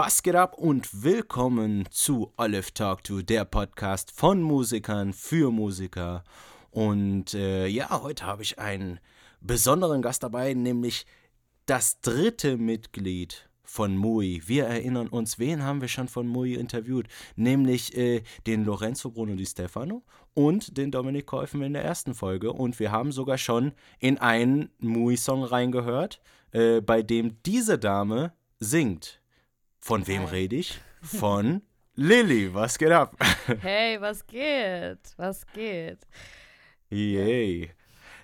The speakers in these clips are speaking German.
Was geht ab und willkommen zu Olive Talk to, der Podcast von Musikern für Musiker. Und äh, ja, heute habe ich einen besonderen Gast dabei, nämlich das dritte Mitglied von Mui. Wir erinnern uns, wen haben wir schon von Mui interviewt? Nämlich äh, den Lorenzo Bruno Di Stefano und den Dominik Käufen in der ersten Folge. Und wir haben sogar schon in einen Mui-Song reingehört, äh, bei dem diese Dame singt. Von wem rede ich? Von Lilly. Was geht ab? Hey, was geht? Was geht? Yay.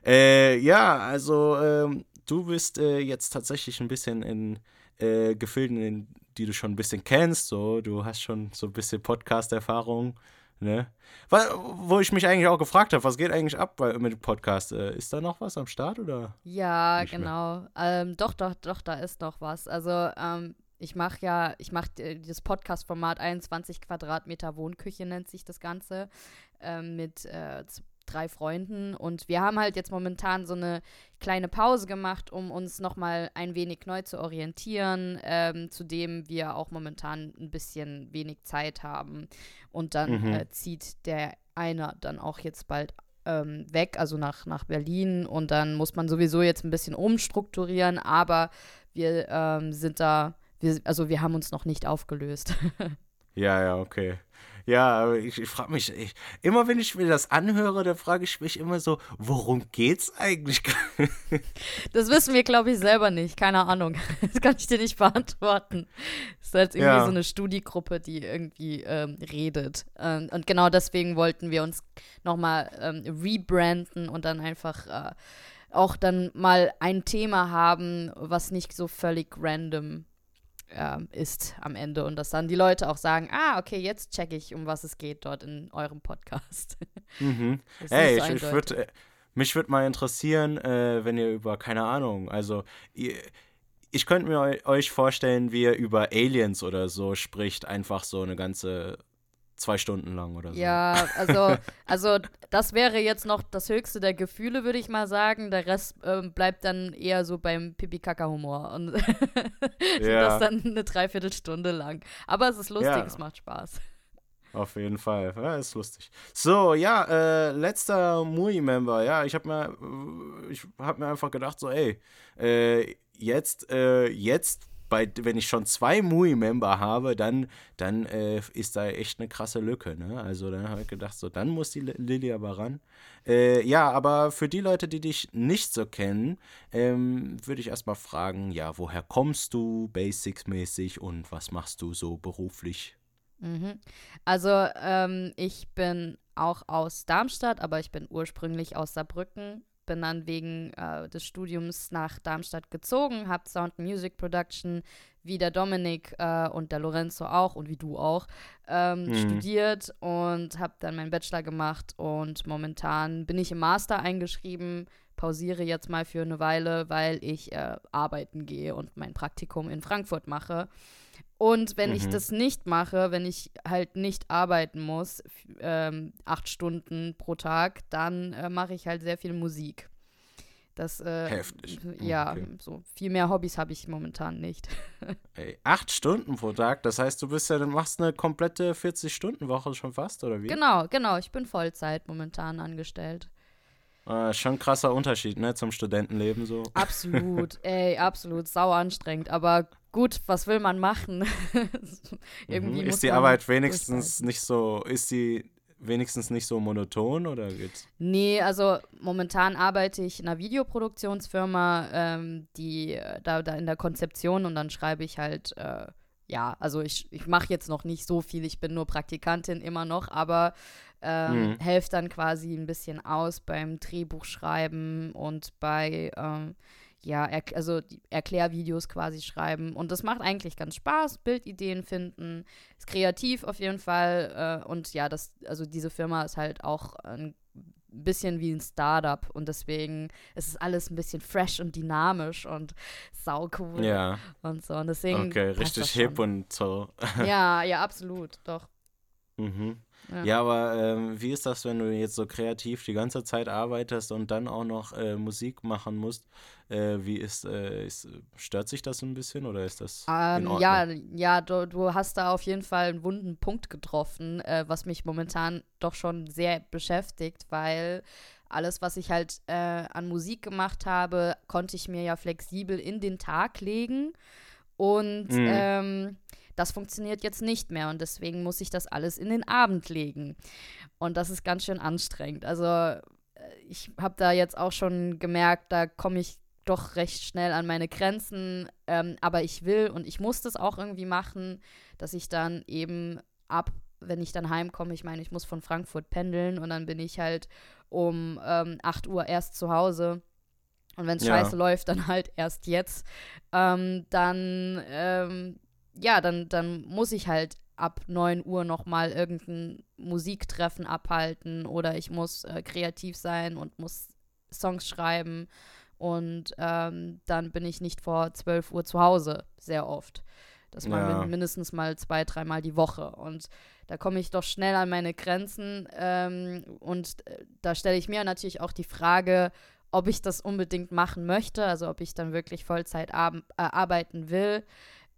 Äh, ja, also ähm, du bist äh, jetzt tatsächlich ein bisschen in äh, Gefilden, in die du schon ein bisschen kennst. So, du hast schon so ein bisschen Podcast-Erfahrung. Ne? Wo ich mich eigentlich auch gefragt habe, was geht eigentlich ab bei, mit dem Podcast? Äh, ist da noch was am Start oder? Ja, genau. Ähm, doch, doch, doch, da ist noch was. Also, ähm, ich mache ja, ich mache äh, das Podcast-Format 21 Quadratmeter Wohnküche nennt sich das Ganze, ähm, mit äh, drei Freunden. Und wir haben halt jetzt momentan so eine kleine Pause gemacht, um uns nochmal ein wenig neu zu orientieren, ähm, zudem wir auch momentan ein bisschen wenig Zeit haben. Und dann Mhm. äh, zieht der eine dann auch jetzt bald ähm, weg, also nach, nach Berlin. Und dann muss man sowieso jetzt ein bisschen umstrukturieren, aber wir ähm, sind da, wir, also wir haben uns noch nicht aufgelöst. Ja, ja, okay. Ja, aber ich, ich frage mich, ich, immer wenn ich mir das anhöre, dann frage ich mich immer so, worum geht's eigentlich? Das wissen wir, glaube ich, selber nicht. Keine Ahnung. Das kann ich dir nicht beantworten. Das ist halt irgendwie Ja. so eine Studiegruppe, die irgendwie ähm, redet. Ähm, und genau deswegen wollten wir uns nochmal ähm, rebranden und dann einfach äh, auch dann mal ein Thema haben, was nicht so völlig random ähm, ist am Ende. Und dass dann die Leute auch sagen, ah, okay, jetzt check ich, um was es geht dort in eurem Podcast. mhm. Hey, so ich, ich würde, mich würde mal interessieren, äh, wenn ihr über, keine Ahnung, also ihr, ich könnte mir eu- euch vorstellen, wie ihr über Aliens oder so spricht, einfach so eine ganze zwei Stunden lang oder so. Ja, also, also das wäre jetzt noch das höchste der Gefühle, würde ich mal sagen. Der Rest ähm, bleibt dann eher so beim Pipi-Kaka-Humor. Und Ja. das dann eine Dreiviertelstunde lang. Aber es ist lustig, Ja. es macht Spaß. Auf jeden Fall. Ja, ist lustig. So, ja, äh, letzter Mui-Member. Ja, ich habe mir, ich hab mir einfach gedacht, so, ey, äh, jetzt, äh, jetzt, bei, wenn ich schon zwei Mui-Member habe, dann, dann äh, ist da echt eine krasse Lücke. Ne? Also dann habe ich gedacht, so, dann muss die Li- Lilly aber ran. Äh, ja, aber für die Leute, die dich nicht so kennen, ähm, würde ich erstmal fragen, ja, woher kommst du, basics-mäßig und was machst du so beruflich? Mhm. Also, ähm, ich bin auch aus Darmstadt, aber ich bin ursprünglich aus Saarbrücken. Bin dann wegen äh, des Studiums nach Darmstadt gezogen, habe Sound Music Production wie der Dominik äh, und der Lorenzo auch und wie du auch ähm, Mhm. studiert und habe dann meinen Bachelor gemacht und momentan bin ich im Master eingeschrieben, pausiere jetzt mal für eine Weile, weil ich äh, arbeiten gehe und mein Praktikum in Frankfurt mache. Und wenn ich Mhm. das nicht mache, wenn ich halt nicht arbeiten muss, ähm, acht Stunden pro Tag, dann äh, mache ich halt sehr viel Musik. Das, äh, Heftig. Ja, Okay. so viel mehr Hobbys habe ich momentan nicht. Ey, acht Stunden pro Tag, das heißt, du bist ja, du machst eine komplette 40-Stunden-Woche schon fast, oder wie? Genau, genau, ich bin Vollzeit momentan angestellt. Äh, schon krasser Unterschied, ne, zum Studentenleben so. Absolut, ey, absolut, sau anstrengend. Aber gut, was will man machen? Irgendwie Mhm. muss Ist die Arbeit wenigstens nicht so, ist die wenigstens nicht so monoton oder geht's? Nee, also momentan arbeite ich in einer Videoproduktionsfirma, ähm, die äh, da, da in der Konzeption und dann schreibe ich halt, äh, ja, also ich, ich mache jetzt noch nicht so viel, ich bin nur Praktikantin immer noch, aber ähm, Mhm. helfe dann quasi ein bisschen aus beim Drehbuchschreiben und bei, ähm, ja, er, also Erklärvideos quasi schreiben. Und das macht eigentlich ganz Spaß, Bildideen finden, ist kreativ auf jeden Fall. Äh, und ja, das, also diese Firma ist halt auch ein bisschen wie ein Startup und deswegen ist es alles ein bisschen fresh und dynamisch und sau cool Ja, und so. Und deswegen. okay, richtig hip und so. Ja, ja, absolut, doch. Mhm. Ja, ja aber ähm, wie ist das, wenn du jetzt so kreativ die ganze Zeit arbeitest und dann auch noch äh, Musik machen musst? Äh, wie ist, äh, ist, stört sich das ein bisschen oder ist das ähm, in Ordnung? Ja, ja du, du, hast da auf jeden Fall einen wunden Punkt getroffen, äh, was mich momentan doch schon sehr beschäftigt, weil alles, was ich halt äh, an Musik gemacht habe, konnte ich mir ja flexibel in den Tag legen und mhm. ähm, das funktioniert jetzt nicht mehr und deswegen muss ich das alles in den Abend legen. Und das ist ganz schön anstrengend. Also äh, ich habe da jetzt auch schon gemerkt, da komme ich doch recht schnell an meine Grenzen. Ähm, aber ich will und ich muss das auch irgendwie machen, dass ich dann eben ab, wenn ich dann heimkomme, ich meine, ich muss von Frankfurt pendeln und dann bin ich halt um ähm, 8 Uhr erst zu Hause. Und wenn es ja. scheiße läuft, dann halt erst jetzt. Ähm, dann ähm, ja, dann, dann muss ich halt ab 9 Uhr nochmal irgendein Musiktreffen abhalten oder ich muss äh, kreativ sein und muss Songs schreiben und ähm, dann bin ich nicht vor 12 Uhr zu Hause, sehr oft. Das war ja. mindestens mal zwei, dreimal die Woche. Und da komme ich doch schnell an meine Grenzen. Ähm, und äh, da stelle ich mir natürlich auch die Frage, ob ich das unbedingt machen möchte, also ob ich dann wirklich Vollzeit ar äh, arbeiten will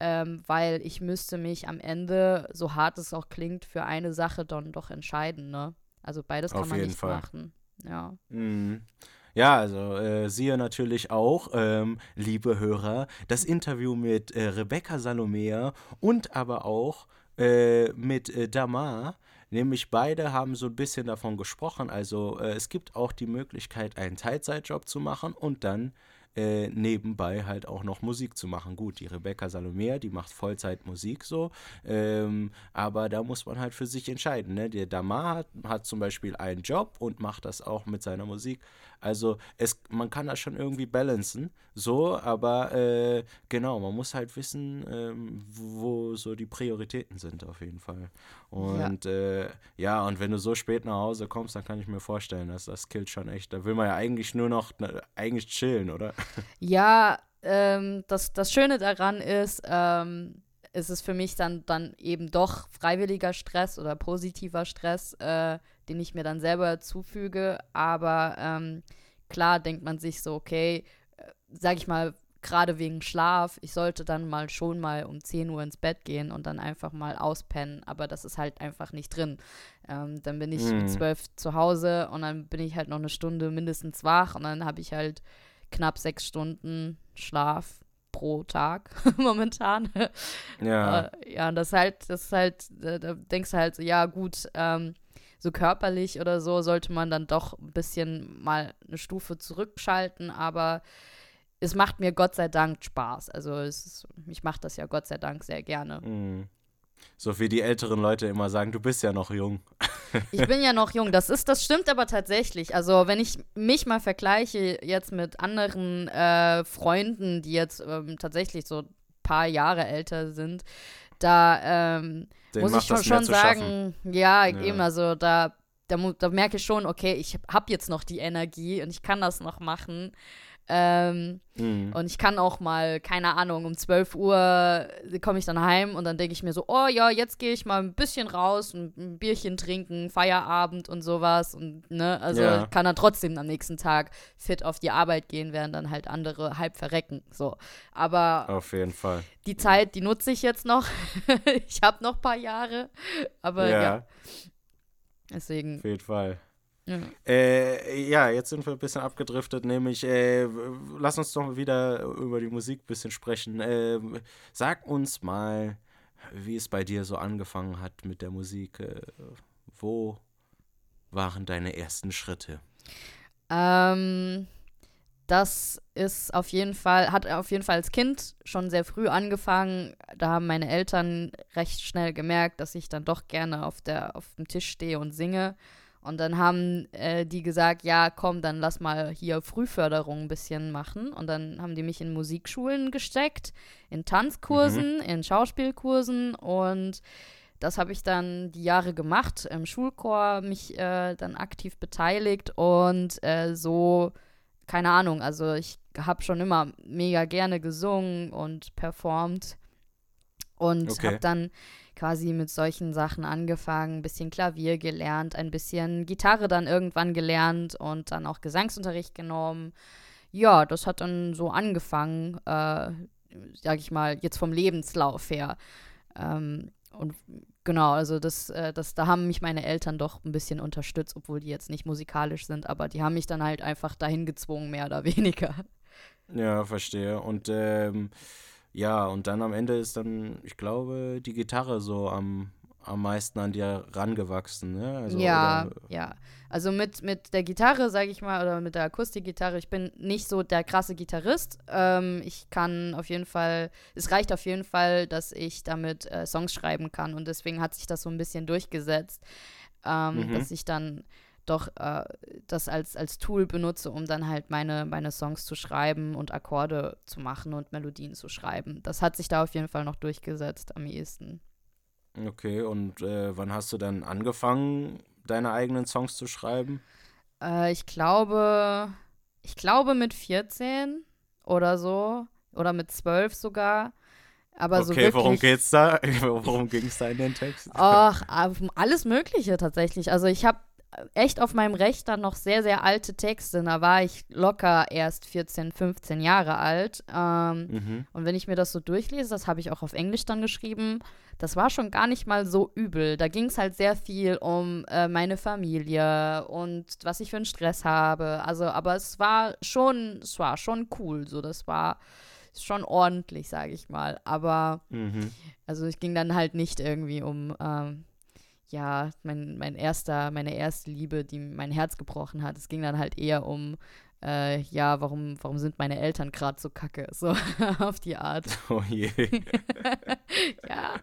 ähm, weil ich müsste mich am Ende, so hart es auch klingt, für eine Sache dann doch entscheiden, ne? Also beides kann Auf man nicht Fall. machen. Ja. Mhm. Ja, also äh, siehe natürlich auch, ähm, liebe Hörer, das Interview mit äh, Rebecca Salomea und aber auch äh, mit äh, Damar. Nämlich beide haben so ein bisschen davon gesprochen. Also äh, es gibt auch die Möglichkeit, einen Teilzeitjob zu machen und dann äh, nebenbei halt auch noch Musik zu machen. Gut, die Rebecca Salomea, die macht Vollzeit Musik so, ähm, aber da muss man halt für sich entscheiden. Ne? Der Damar hat, hat zum Beispiel einen Job und macht das auch mit seiner Musik. Also es, man kann das schon irgendwie balancen, so, aber äh, genau, man muss halt wissen, ähm, wo so die Prioritäten sind auf jeden Fall. Und ja. Äh, ja, und wenn du so spät nach Hause kommst, dann kann ich mir vorstellen, dass das killt schon echt. Da will man ja eigentlich nur noch ne, eigentlich chillen, oder? Ja, ähm, das, das Schöne daran ist, ähm, ist es für mich dann, dann eben doch freiwilliger Stress oder positiver Stress, äh, den ich mir dann selber zufüge. Aber ähm, klar denkt man sich so, okay, äh, sag ich mal, gerade wegen Schlaf, ich sollte dann mal schon mal um 10 Uhr ins Bett gehen und dann einfach mal auspennen, aber das ist halt einfach nicht drin. Ähm, dann bin ich mhm. um 12 zu Hause und dann bin ich halt noch eine Stunde mindestens wach und dann habe ich halt knapp sechs Stunden Schlaf pro Tag momentan. Ja. Äh, ja, und das halt, das ist halt, da, denkst du halt so, ja gut, ähm, so körperlich oder so sollte man dann doch ein bisschen mal eine Stufe zurückschalten, aber es macht mir Gott sei Dank Spaß. Also es ist, ich mache das ja Gott sei Dank sehr gerne. Mhm. So wie die älteren Leute immer sagen, du bist ja noch jung. ich bin ja noch jung. Das ist, das stimmt aber tatsächlich. Also wenn ich mich mal vergleiche jetzt mit anderen äh, Freunden, die jetzt ähm, tatsächlich so ein paar Jahre älter sind, da ähm, muss ich schon, schon sagen, ja, ja, eben, also da, da, da merke ich schon, okay, ich habe jetzt noch die Energie und ich kann das noch machen. Ähm, mhm. Und ich kann auch mal, keine Ahnung, um 12 Uhr komme ich dann heim und dann denke ich mir so, oh ja, jetzt gehe ich mal ein bisschen raus und ein Bierchen trinken, Feierabend und sowas. Und ne, also ja. kann dann trotzdem am nächsten Tag fit auf die Arbeit gehen, während dann halt andere halb verrecken. So. Aber auf jeden Fall. Die Zeit, die nutze ich jetzt noch. ich habe noch ein paar Jahre. Aber ja. ja. Deswegen. Auf jeden Fall. Ja. Äh, ja, jetzt sind wir ein bisschen abgedriftet, nämlich äh, lass uns doch wieder über die Musik ein bisschen sprechen. Äh, sag uns mal, wie es bei dir so angefangen hat mit der Musik. Äh, wo waren deine ersten Schritte? Ähm, das ist auf jeden Fall, hat auf jeden Fall als Kind schon sehr früh angefangen. Da haben meine Eltern recht schnell gemerkt, dass ich dann doch gerne auf, der, auf dem Tisch stehe und singe. Und dann haben äh, die gesagt, ja, komm, dann lass mal hier Frühförderung ein bisschen machen. Und dann haben die mich in Musikschulen gesteckt, in Tanzkursen, mhm. in Schauspielkursen. Und das habe ich dann die Jahre gemacht, im Schulchor mich äh, dann aktiv beteiligt und äh, so, keine Ahnung, also ich habe schon immer mega gerne gesungen und performt. Und Okay. habe dann quasi mit solchen Sachen angefangen, ein bisschen Klavier gelernt, ein bisschen Gitarre dann irgendwann gelernt und dann auch Gesangsunterricht genommen. Ja, das hat dann so angefangen, äh, sag ich mal, jetzt vom Lebenslauf her. Ähm, und genau, also das, äh, das, da haben mich meine Eltern doch ein bisschen unterstützt, obwohl die jetzt nicht musikalisch sind, aber die haben mich dann halt einfach dahin gezwungen, mehr oder weniger. Ja, verstehe. Und ähm, ja, und dann am Ende ist dann, ich glaube, die Gitarre so am, am meisten an dir rangewachsen, ne? Also, ja, oder, ja. Also mit, mit der Gitarre, sage ich mal, oder mit der Akustikgitarre, ich bin nicht so der krasse Gitarrist. Ähm, ich kann auf jeden Fall, es reicht auf jeden Fall, dass ich damit äh, Songs schreiben kann und deswegen hat sich das so ein bisschen durchgesetzt, ähm, Mhm. dass ich dann doch äh, das als, als Tool benutze, um dann halt meine, meine Songs zu schreiben und Akkorde zu machen und Melodien zu schreiben. Das hat sich da auf jeden Fall noch durchgesetzt am ehesten. Okay, und äh, wann hast du dann angefangen, deine eigenen Songs zu schreiben? Äh, ich glaube, ich glaube mit 14 oder so. Oder mit 12 sogar. Aber so okay, wirklich. worum geht's da? worum ging es da in den Text? Ach, alles Mögliche tatsächlich. Also ich habe echt auf meinem Rechner noch sehr, sehr alte Texte. Da war ich locker erst 14, 15 Jahre alt. Ähm, Mhm. und wenn ich mir das so durchlese, das habe ich auch auf Englisch dann geschrieben, das war schon gar nicht mal so übel. Da ging es halt sehr viel um äh, meine Familie und was ich für einen Stress habe. Also, aber es war schon, es war schon cool. So, das war schon ordentlich, sage ich mal. Aber Mhm. also es ging dann halt nicht irgendwie um ähm, ja, mein, mein erster, meine erste Liebe, die mein Herz gebrochen hat. Es ging dann halt eher um, äh, ja, warum, warum sind meine Eltern gerade so kacke? So auf die Art. Oh je. ja.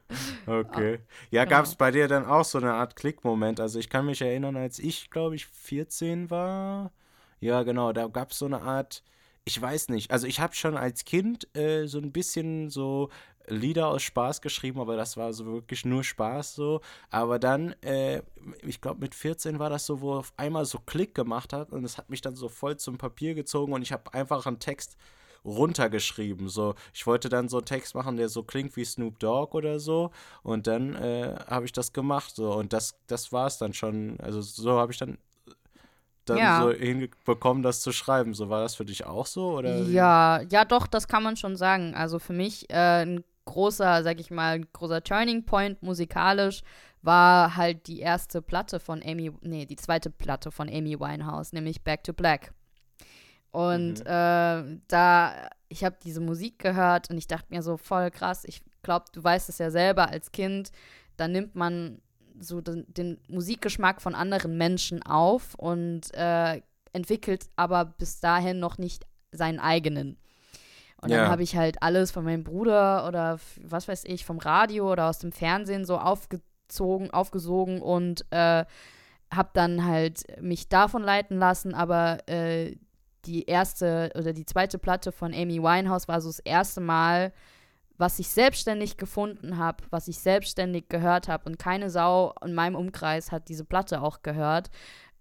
Okay. Ja, genau. gab es bei dir dann auch so eine Art Klickmoment? Also ich kann mich erinnern, als ich, glaube ich, 14 war. Ja, genau, da gab es so eine Art, ich weiß nicht, also ich habe schon als Kind äh, so ein bisschen so Lieder aus Spaß geschrieben, aber das war so wirklich nur Spaß so. Aber dann, äh, ich glaube mit 14 war das so, wo auf einmal so Klick gemacht hat und es hat mich dann so voll zum Papier gezogen und ich habe einfach einen Text runtergeschrieben. So, ich wollte dann so einen Text machen, der so klingt wie Snoop Dogg oder so. Und dann äh, habe ich das gemacht. So, und das, das war es dann schon. Also so habe ich dann, dann Ja. so hinbekommen, das zu schreiben. So war das für dich auch so? Oder? Ja, ja, doch, das kann man schon sagen. Also für mich äh, ein großer, sag ich mal, großer Turning Point musikalisch war halt die erste Platte von Amy, nee, die zweite Platte von Amy Winehouse, nämlich Back to Black. Und Mhm. äh, da, ich habe diese Musik gehört und ich dachte mir so voll krass, ich glaube, du weißt es ja selber als Kind, da nimmt man so den, den Musikgeschmack von anderen Menschen auf und äh, entwickelt aber bis dahin noch nicht seinen eigenen. Und Ja. dann habe ich halt alles von meinem Bruder oder was weiß ich, vom Radio oder aus dem Fernsehen so aufgezogen, aufgesogen und äh, habe dann halt mich davon leiten lassen, aber äh, die erste oder die zweite Platte von Amy Winehouse war so das erste Mal, was ich selbstständig gefunden habe, was ich selbstständig gehört habe und keine Sau in meinem Umkreis hat diese Platte auch gehört,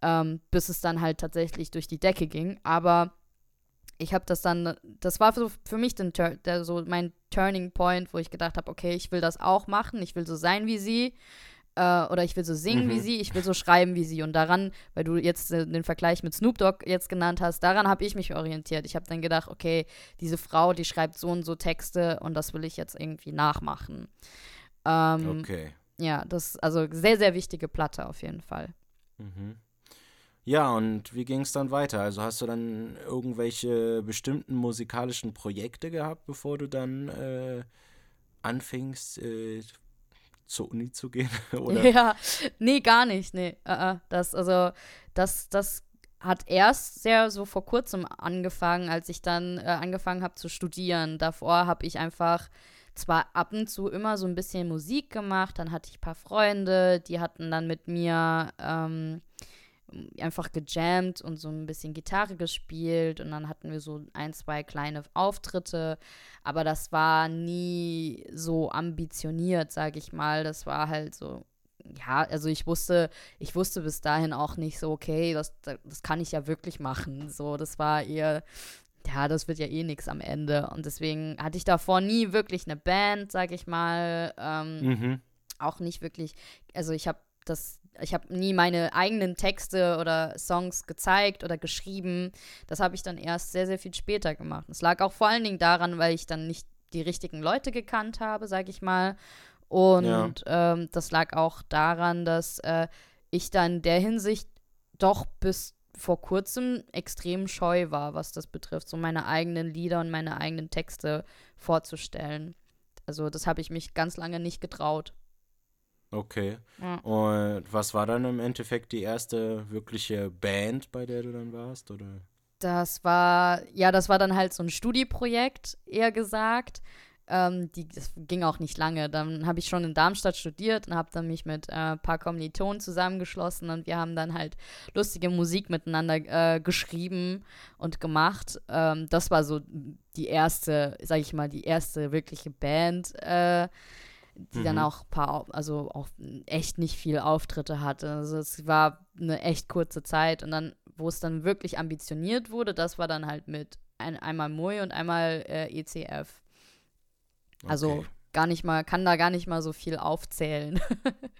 ähm, bis es dann halt tatsächlich durch die Decke ging. Aber ich habe das dann, das war so für mich den, der, so mein Turning Point, wo ich gedacht habe, okay, ich will das auch machen, ich will so sein wie sie äh, oder ich will so singen wie Mhm. sie, ich will so schreiben wie sie und daran, weil du jetzt äh, den Vergleich mit Snoop Dogg jetzt genannt hast, daran habe ich mich orientiert. Ich habe dann gedacht, okay, diese Frau, die schreibt so und so Texte und das will ich jetzt irgendwie nachmachen. Ähm, Okay. Ja, das also sehr, sehr wichtige Platte auf jeden Fall. Mhm. Ja, und wie ging es dann weiter? Also hast du dann irgendwelche bestimmten musikalischen Projekte gehabt, bevor du dann äh, anfingst, äh, zur Uni zu gehen? Oder? Ja, nee, gar nicht. Nee, äh, äh, das, also, das, das hat erst sehr so vor kurzem angefangen, als ich dann äh, angefangen habe zu studieren. Davor habe ich einfach zwar ab und zu immer so ein bisschen Musik gemacht, dann hatte ich ein paar Freunde, die hatten dann mit mir ähm, einfach gejammt und so ein bisschen Gitarre gespielt und dann hatten wir so ein, zwei kleine Auftritte, aber das war nie so ambitioniert, sage ich mal. Das war halt so, ja, also ich wusste, ich wusste bis dahin auch nicht so, okay, das, das kann ich ja wirklich machen. So, das war eher, ja, das wird ja eh nichts am Ende. Und deswegen hatte ich davor nie wirklich eine Band, sag ich mal. Ähm, mhm. Auch nicht wirklich, also ich habe das, ich habe nie meine eigenen Texte oder Songs gezeigt oder geschrieben. Das habe ich dann erst sehr, sehr viel später gemacht. Es lag auch vor allen Dingen daran, weil ich dann nicht die richtigen Leute gekannt habe, sag ich mal. Und ja. ähm, das lag auch daran, dass äh, ich dann in der Hinsicht doch bis vor kurzem extrem scheu war, was das betrifft, so meine eigenen Lieder und meine eigenen Texte vorzustellen. Also das habe ich mich ganz lange nicht getraut. Okay. Ja. Und was war dann im Endeffekt die erste wirkliche Band, bei der du dann warst, oder? Das war, ja, das war dann halt so ein Studieprojekt, eher gesagt. Ähm, die, das ging auch nicht lange. Dann habe ich schon in Darmstadt studiert und habe dann mich mit äh, ein paar Kommilitonen zusammengeschlossen und wir haben dann halt lustige Musik miteinander äh, geschrieben und gemacht. Ähm, das war so die erste, sag ich mal, die erste wirkliche Band. Äh, die mhm. dann auch paar, also auch echt nicht viel Auftritte hatte. Also es war eine echt kurze Zeit und dann, wo es dann wirklich ambitioniert wurde, das war dann halt mit ein, einmal Mui und einmal äh, ECF. Also okay. gar nicht mal, kann da gar nicht mal so viel aufzählen.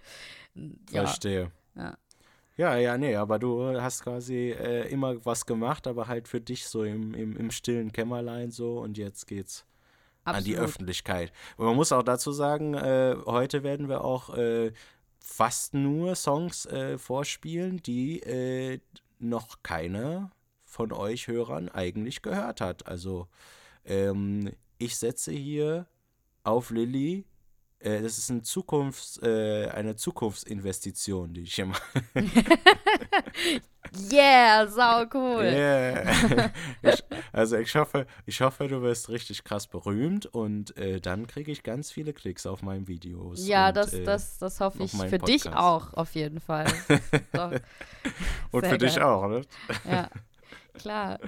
ja. Verstehe. Ja. Ja, ja, nee, aber du hast quasi äh, immer was gemacht, aber halt für dich so im, im, im stillen Kämmerlein so und jetzt geht's Absolut. an die Öffentlichkeit. Und man muss auch dazu sagen, äh, heute werden wir auch äh, fast nur Songs äh, vorspielen, die äh, noch keiner von euch Hörern eigentlich gehört hat. Also ähm, ich setze hier auf Lilly. Äh, das ist ein Zukunfts-, äh, eine Zukunftsinvestition, die ich hier mache. yeah, sau cool. Yeah. ich, also ich hoffe, ich hoffe, du wirst richtig krass berühmt und äh, dann kriege ich ganz viele Klicks auf meinen Videos. Ja, und, das, äh, das, das hoffe ich für Podcast. dich auch auf jeden Fall. und für geil. dich auch, ne? Ja, klar.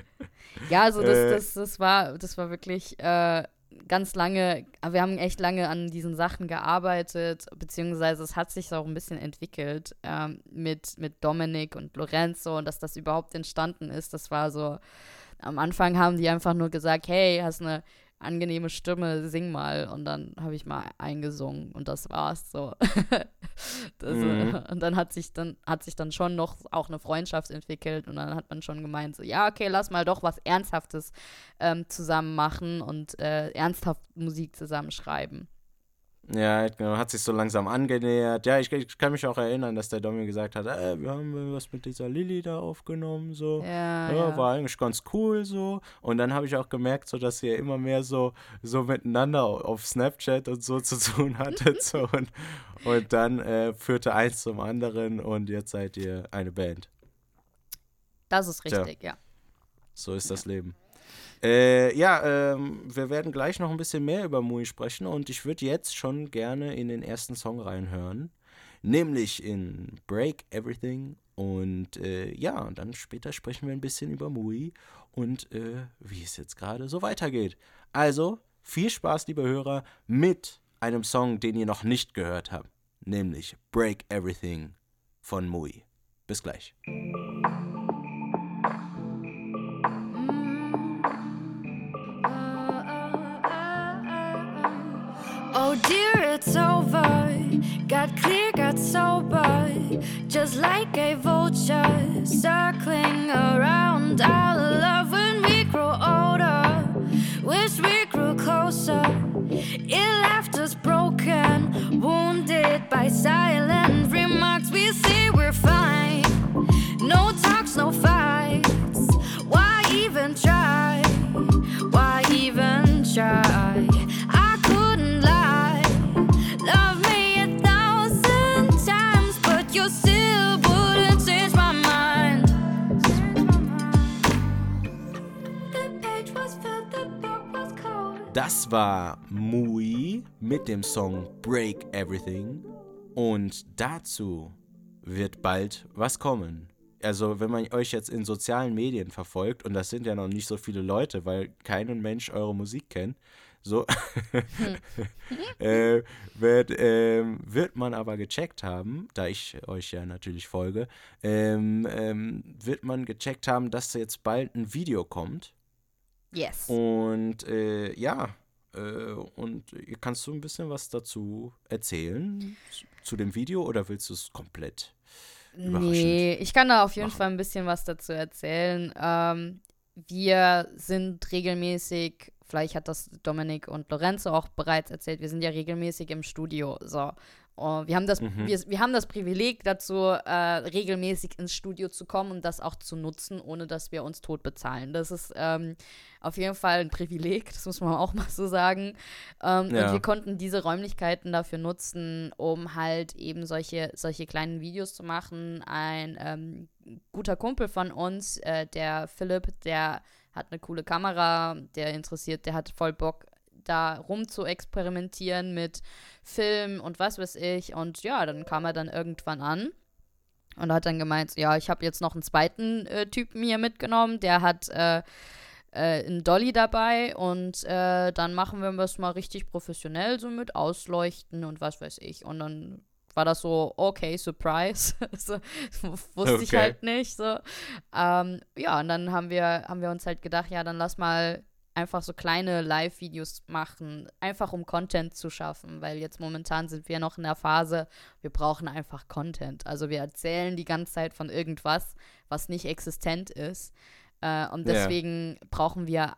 Ja, also das, äh. das, das, war, das war wirklich äh, ganz lange, wir haben echt lange an diesen Sachen gearbeitet, beziehungsweise es hat sich auch ein bisschen entwickelt ähm, mit, mit Dominik und Lorenzo und dass das überhaupt entstanden ist. Das war so, am Anfang haben die einfach nur gesagt, hey, hast eine angenehme Stimme, sing mal. Und dann habe ich mal eingesungen und das war's so. das, mhm. Und dann hat sich dann hat sich dann schon noch auch eine Freundschaft entwickelt und dann hat man schon gemeint, so ja, okay, lass mal doch was Ernsthaftes ähm, zusammen machen und äh, ernsthaft Musik zusammenschreiben. Ja, genau, hat sich so langsam angenähert. Ja, ich, ich, kann mich auch erinnern, dass der Domi gesagt hat, äh, wir haben was mit dieser Lilly da aufgenommen, so. Ja, ja, ja. War eigentlich ganz cool, so. Und dann habe ich auch gemerkt, so, dass ihr immer mehr so, so miteinander auf Snapchat und so zu tun hattet, so. Und, und dann äh, führte eins zum anderen und jetzt seid ihr eine Band. Das ist richtig, Tja. ja. So ist das Leben. Äh, ja, ähm, wir werden gleich noch ein bisschen mehr über Mui sprechen und ich würde jetzt schon gerne in den ersten Song reinhören, nämlich in Break Everything und äh, ja, und dann später sprechen wir ein bisschen über Mui und äh, wie es jetzt gerade so weitergeht. Also, viel Spaß, liebe Hörer, mit einem Song, den ihr noch nicht gehört habt, nämlich Break Everything von Mui. Bis gleich. Over. Got clear, got sober. Just like a vulture circling around our love when we grow older. Wish we grew closer. It left us broken, wounded by silent remarks. We say we're fine. No talks, no fights. Why even try? Why even try? Das war Mui mit dem Song Break Everything. Und dazu wird bald was kommen. Also, wenn man euch jetzt in sozialen Medien verfolgt, und das sind ja noch nicht so viele Leute, weil kein Mensch eure Musik kennt, so äh, wird, äh, wird man aber gecheckt haben, da ich euch ja natürlich folge, ähm, ähm, wird man gecheckt haben, dass jetzt bald ein Video kommt Yes. Und äh, ja, äh, und kannst du ein bisschen was dazu erzählen zu dem Video oder willst du es komplett? Nee, ich kann da auf jeden machen. Fall ein bisschen was dazu erzählen. Ähm, wir sind regelmäßig, vielleicht hat das Dominik und Lorenzo auch bereits erzählt, wir sind ja regelmäßig im Studio. So. Und wir haben das, Mhm. wir, wir haben das Privileg dazu, äh, regelmäßig ins Studio zu kommen und das auch zu nutzen, ohne dass wir uns tot bezahlen. Das ist ähm, auf jeden Fall ein Privileg, das muss man auch mal so sagen. Ähm, Ja. Und wir konnten diese Räumlichkeiten dafür nutzen, um halt eben solche, solche kleinen Videos zu machen. Ein ähm, guter Kumpel von uns, äh, der Philipp, der hat eine coole Kamera, der interessiert, der hat voll Bock, da rum zu experimentieren mit Film und was weiß ich. Und ja, dann kam er dann irgendwann an und hat dann gemeint, ja, ich habe jetzt noch einen zweiten äh, Typen hier mitgenommen, der hat äh, äh, einen Dolly dabei und äh, dann machen wir das mal richtig professionell, so mit Ausleuchten und was weiß ich. Und dann war das so, okay, Surprise. so, wusste ich Okay. halt nicht. So. Ähm, ja, und dann haben wir, haben wir uns halt gedacht, ja, dann lass mal einfach so kleine Live-Videos machen, einfach um Content zu schaffen, weil jetzt momentan sind wir noch in der Phase, wir brauchen einfach Content. Also wir erzählen die ganze Zeit von irgendwas, was nicht existent ist. Äh, und deswegen brauchen wir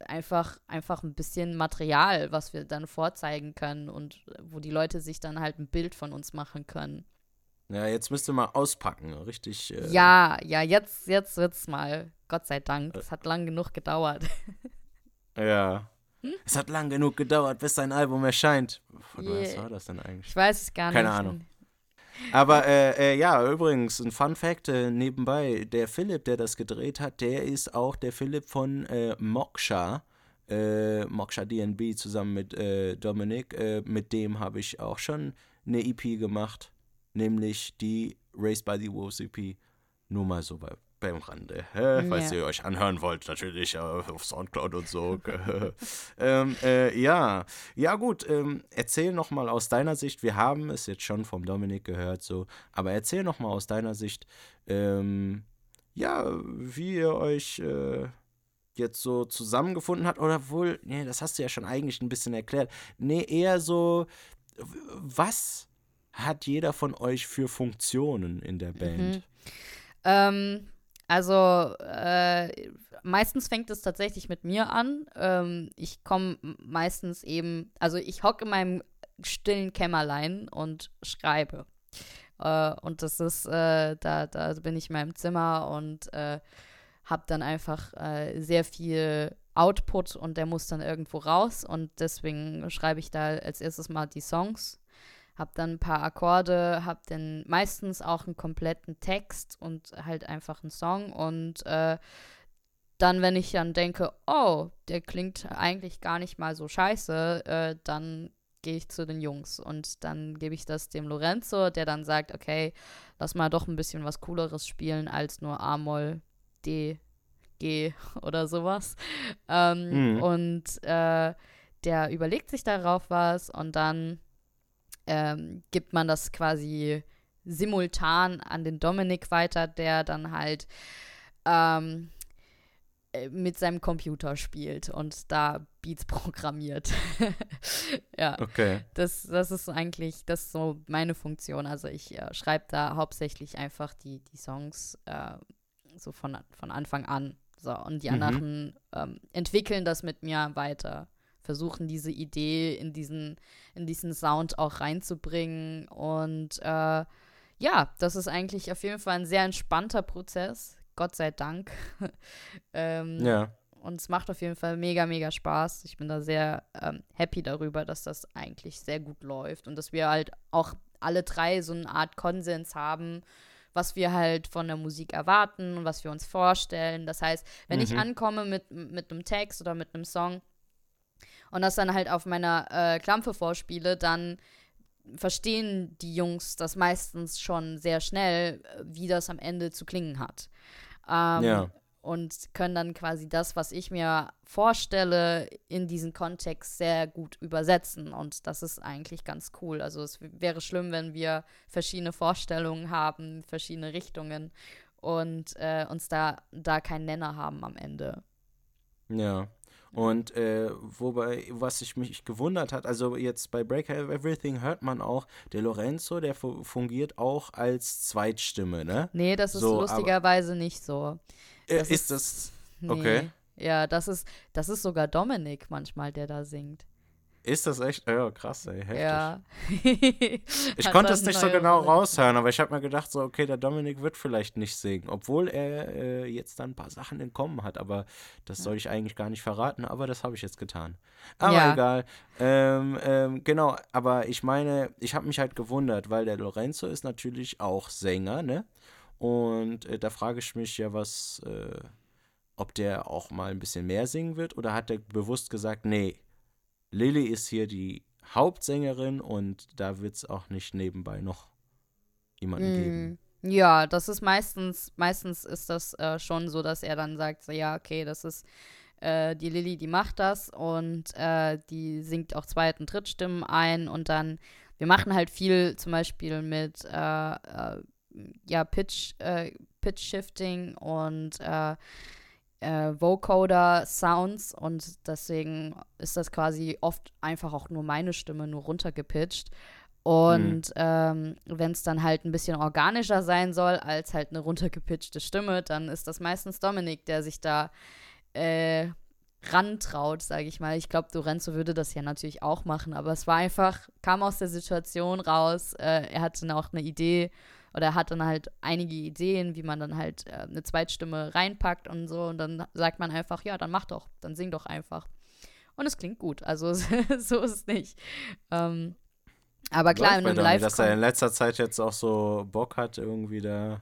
einfach, einfach ein bisschen Material, was wir dann vorzeigen können und wo die Leute sich dann halt ein Bild von uns machen können. Ja, jetzt müsst ihr mal auspacken, richtig. Äh, Ja, ja, jetzt, jetzt wird's mal. Gott sei Dank. Es hat lang genug gedauert. Ja. Hm? Es hat lang genug gedauert, bis dein Album erscheint. Von was Yeah. war das denn eigentlich? Ich weiß es gar Keine nicht. Ahnung. Aber äh, äh, ja, übrigens, ein Fun Fact äh, nebenbei: Der Philipp, der das gedreht hat, der ist auch der Philipp von äh, Moksha. Äh, Moksha DNB zusammen mit äh, Dominik. Äh, mit dem habe ich auch schon eine EP gemacht. Nämlich die Raised by the Wolves EP. Nur mal so bei, beim Rande. Hä? Falls Ja. ihr euch anhören wollt, natürlich äh, auf Soundcloud und so. ähm, äh, ja, ja gut, ähm, erzähl noch mal aus deiner Sicht, wir haben es jetzt schon vom Dominik gehört, so, aber erzähl noch mal aus deiner Sicht, ähm, ja, wie ihr euch äh, jetzt so zusammengefunden habt, oder wohl, nee, das hast du ja schon eigentlich ein bisschen erklärt, nee, eher so, was hat jeder von euch für Funktionen in der Band? Ähm, also, äh, meistens fängt es tatsächlich mit mir an. Ähm, ich komme meistens eben, also ich hocke in meinem stillen Kämmerlein und schreibe. Äh, und das ist, äh, da, da bin ich in meinem Zimmer und äh, habe dann einfach äh, sehr viel Output und der muss dann irgendwo raus und deswegen schreibe ich da als erstes mal die Songs hab dann ein paar Akkorde, hab dann meistens auch einen kompletten Text und halt einfach einen Song und äh, dann, wenn ich dann denke, oh, der klingt eigentlich gar nicht mal so scheiße, äh, dann gehe ich zu den Jungs und dann gebe ich das dem Lorenzo, der dann sagt, okay, lass mal doch ein bisschen was Cooleres spielen als nur A-Moll, D, G oder sowas. Ähm, Mhm. Und äh, der überlegt sich darauf was und dann ähm, gibt man das quasi simultan an den Dominik weiter, der dann halt ähm, äh, mit seinem Computer spielt und da Beats programmiert. ja, Okay. das, das ist eigentlich, das ist so meine Funktion. Also ich äh, schreibe da hauptsächlich einfach die, die Songs äh, so von, von Anfang an. So, und die Mhm. anderen ähm, entwickeln das mit mir weiter. Versuchen diese Idee in diesen, in diesen Sound auch reinzubringen. Und äh, ja, das ist eigentlich auf jeden Fall ein sehr entspannter Prozess. Gott sei Dank. ähm, Ja. und es macht auf jeden Fall mega, mega Spaß. Ich bin da sehr ähm, happy darüber, dass das eigentlich sehr gut läuft und dass wir halt auch alle drei so eine Art Konsens haben, was wir halt von der Musik erwarten und was wir uns vorstellen. Das heißt, wenn ich Mhm. ankomme mit, mit einem Text oder mit einem Song und das dann halt auf meiner äh, Klampfe vorspiele, dann verstehen die Jungs das meistens schon sehr schnell, wie das am Ende zu klingen hat. Ähm, Ja. Und können dann quasi das, was ich mir vorstelle, in diesen Kontext sehr gut übersetzen. Und das ist eigentlich ganz cool. Also es wäre schlimm, wenn wir verschiedene Vorstellungen haben, verschiedene Richtungen und äh, uns da, da keinen Nenner haben am Ende. Ja. Und äh, wobei, was ich mich gewundert hat, also jetzt bei Break Everything hört man auch, der Lorenzo, der fungiert auch als Zweitstimme, ne? Nee, das ist so, lustigerweise nicht so. Äh, das ist, ist, das. Okay. Nee. Ja, das ist, das ist sogar Dominik manchmal, der da singt. Ist das echt? Ja, krass, ey, heftig. Ja. ich konnte es nicht so genau Rolle. raushören, aber ich habe mir gedacht, so, okay, der Dominik wird vielleicht nicht singen, obwohl er äh, jetzt dann ein paar Sachen entkommen hat, aber das soll ich eigentlich gar nicht verraten, aber das habe ich jetzt getan. Aber ja. egal. Ähm, ähm, genau, aber ich meine, ich habe mich halt gewundert, weil der Lorenzo ist natürlich auch Sänger, ne? Und äh, da frage ich mich ja, was, äh, ob der auch mal ein bisschen mehr singen wird oder hat er bewusst gesagt, nee, Lilly ist hier die Hauptsängerin und da wird es auch nicht nebenbei noch jemanden mm. geben. Ja, das ist meistens, meistens ist das äh, schon so, dass er dann sagt, so, ja, okay, das ist äh, die Lilly, die macht das und äh, die singt auch Zweit- und Drittstimmen ein und dann, wir machen halt viel zum Beispiel mit, äh, äh, ja, Pitch, äh, Pitch-Shifting und äh, Vocoder-Sounds und deswegen ist das quasi oft einfach auch nur meine Stimme, nur runtergepitcht. Und mhm. ähm, wenn es dann halt ein bisschen organischer sein soll als halt eine runtergepitchte Stimme, dann ist das meistens Dominik, der sich da äh, rantraut, sage ich mal. Ich glaube, Lorenzo würde das ja natürlich auch machen, aber es war einfach, kam aus der Situation raus. Äh, er hatte auch eine Idee oder er hat dann halt einige Ideen, wie man dann halt äh, eine Zweitstimme reinpackt und so. Und dann sagt man einfach, ja, dann mach doch, dann sing doch einfach. Und es klingt gut, also so ist es nicht. Ähm, aber klar, in einem live Dass er in letzter Zeit jetzt auch so Bock hat, irgendwie da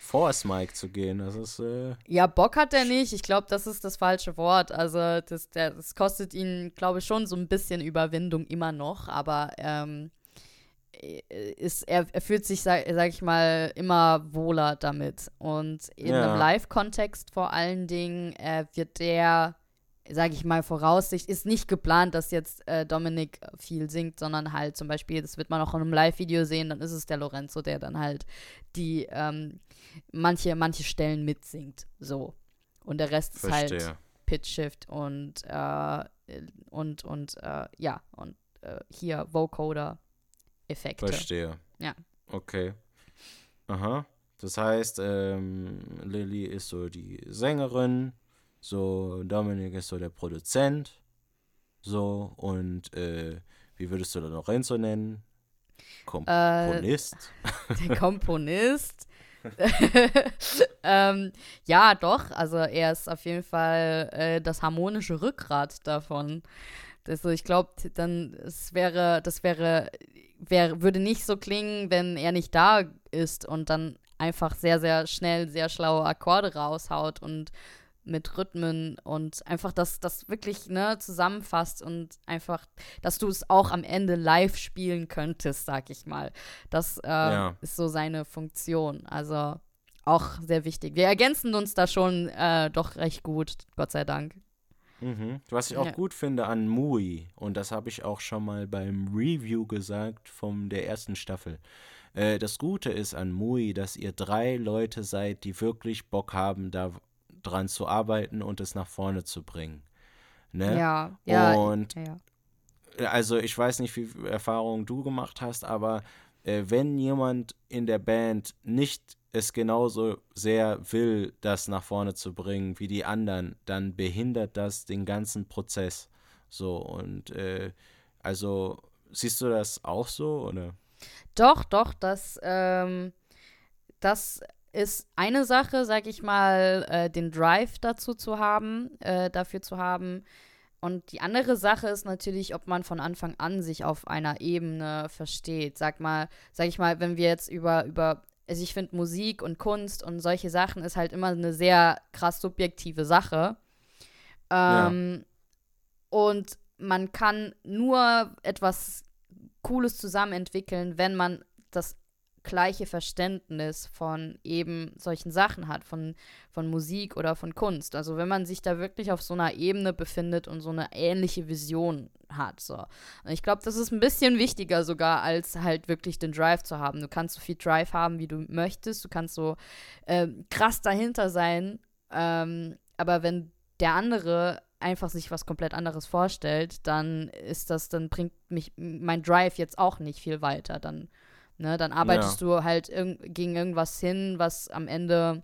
vor das Mike zu gehen. Das ist. Äh ja, Bock hat er nicht. Ich glaube, das ist das falsche Wort. Also, das, das kostet ihn, glaube ich, schon so ein bisschen Überwindung immer noch. Aber ähm, ist, er, er fühlt sich, sag, sag, ich mal, immer wohler damit. Und in ja. einem Live-Kontext vor allen Dingen äh, wird der, sag ich mal, Voraussicht, ist nicht geplant, dass jetzt äh, Dominik viel singt, sondern halt zum Beispiel, das wird man auch in einem Live-Video sehen, dann ist es der Lorenzo, der dann halt die ähm, manche, manche Stellen mitsingt. So. Und der Rest Verstehe. ist halt Pitch Shift und äh, und und äh, ja und äh, hier Vocoder Effekte. Verstehe. Ja. Okay. Aha. Das heißt, ähm, Lilly ist so die Sängerin, so Dominik ist so der Produzent, so und äh, wie würdest du da Lorenzo nennen? Komponist. Äh, der Komponist. ähm, ja, doch. Also er ist auf jeden Fall äh, das harmonische Rückgrat davon. Also ich glaube, dann es wäre, das wäre wär, würde nicht so klingen, wenn er nicht da ist und dann einfach sehr, sehr schnell sehr schlaue Akkorde raushaut und mit Rhythmen und einfach, dass das wirklich ne, zusammenfasst und einfach, dass du es auch am Ende live spielen könntest, sag ich mal. Das äh, ja. ist so seine Funktion. Also auch sehr wichtig. Wir ergänzen uns da schon äh, doch recht gut, Gott sei Dank. Mhm. Was ich auch ja. gut finde an Mui, und das habe ich auch schon mal beim Review gesagt von der ersten Staffel. Äh, das Gute ist an Mui, dass ihr drei Leute seid, die wirklich Bock haben, da dran zu arbeiten und es nach vorne zu bringen. Ne? Ja, ja. Und ja. also ich weiß nicht, wie viel Erfahrung du gemacht hast, aber äh, wenn jemand in der Band nicht es genauso sehr will, das nach vorne zu bringen wie die anderen, dann behindert das den ganzen Prozess. So und äh, also siehst du das auch so oder? Doch, doch, das, ähm, das ist eine Sache, sag ich mal, äh, den Drive dazu zu haben, äh, dafür zu haben. Und die andere Sache ist natürlich, ob man von Anfang an sich auf einer Ebene versteht. Sag mal, sag ich mal, wenn wir jetzt über, über also ich finde Musik und Kunst und solche Sachen ist halt immer eine sehr krass subjektive Sache. Ähm, ja. Und man kann nur etwas Cooles zusammen entwickeln, wenn man das gleiche Verständnis von eben solchen Sachen hat, von, von Musik oder von Kunst. Also wenn man sich da wirklich auf so einer Ebene befindet und so eine ähnliche Vision hat. So. Und ich glaube, das ist ein bisschen wichtiger sogar, als halt wirklich den Drive zu haben. Du kannst so viel Drive haben, wie du möchtest. Du kannst so äh, krass dahinter sein. Ähm, aber wenn der andere einfach sich was komplett anderes vorstellt, dann ist das, dann bringt mich mein Drive jetzt auch nicht viel weiter. Dann, ne, dann arbeitest ja. du halt irg gegen irgendwas hin, was am Ende,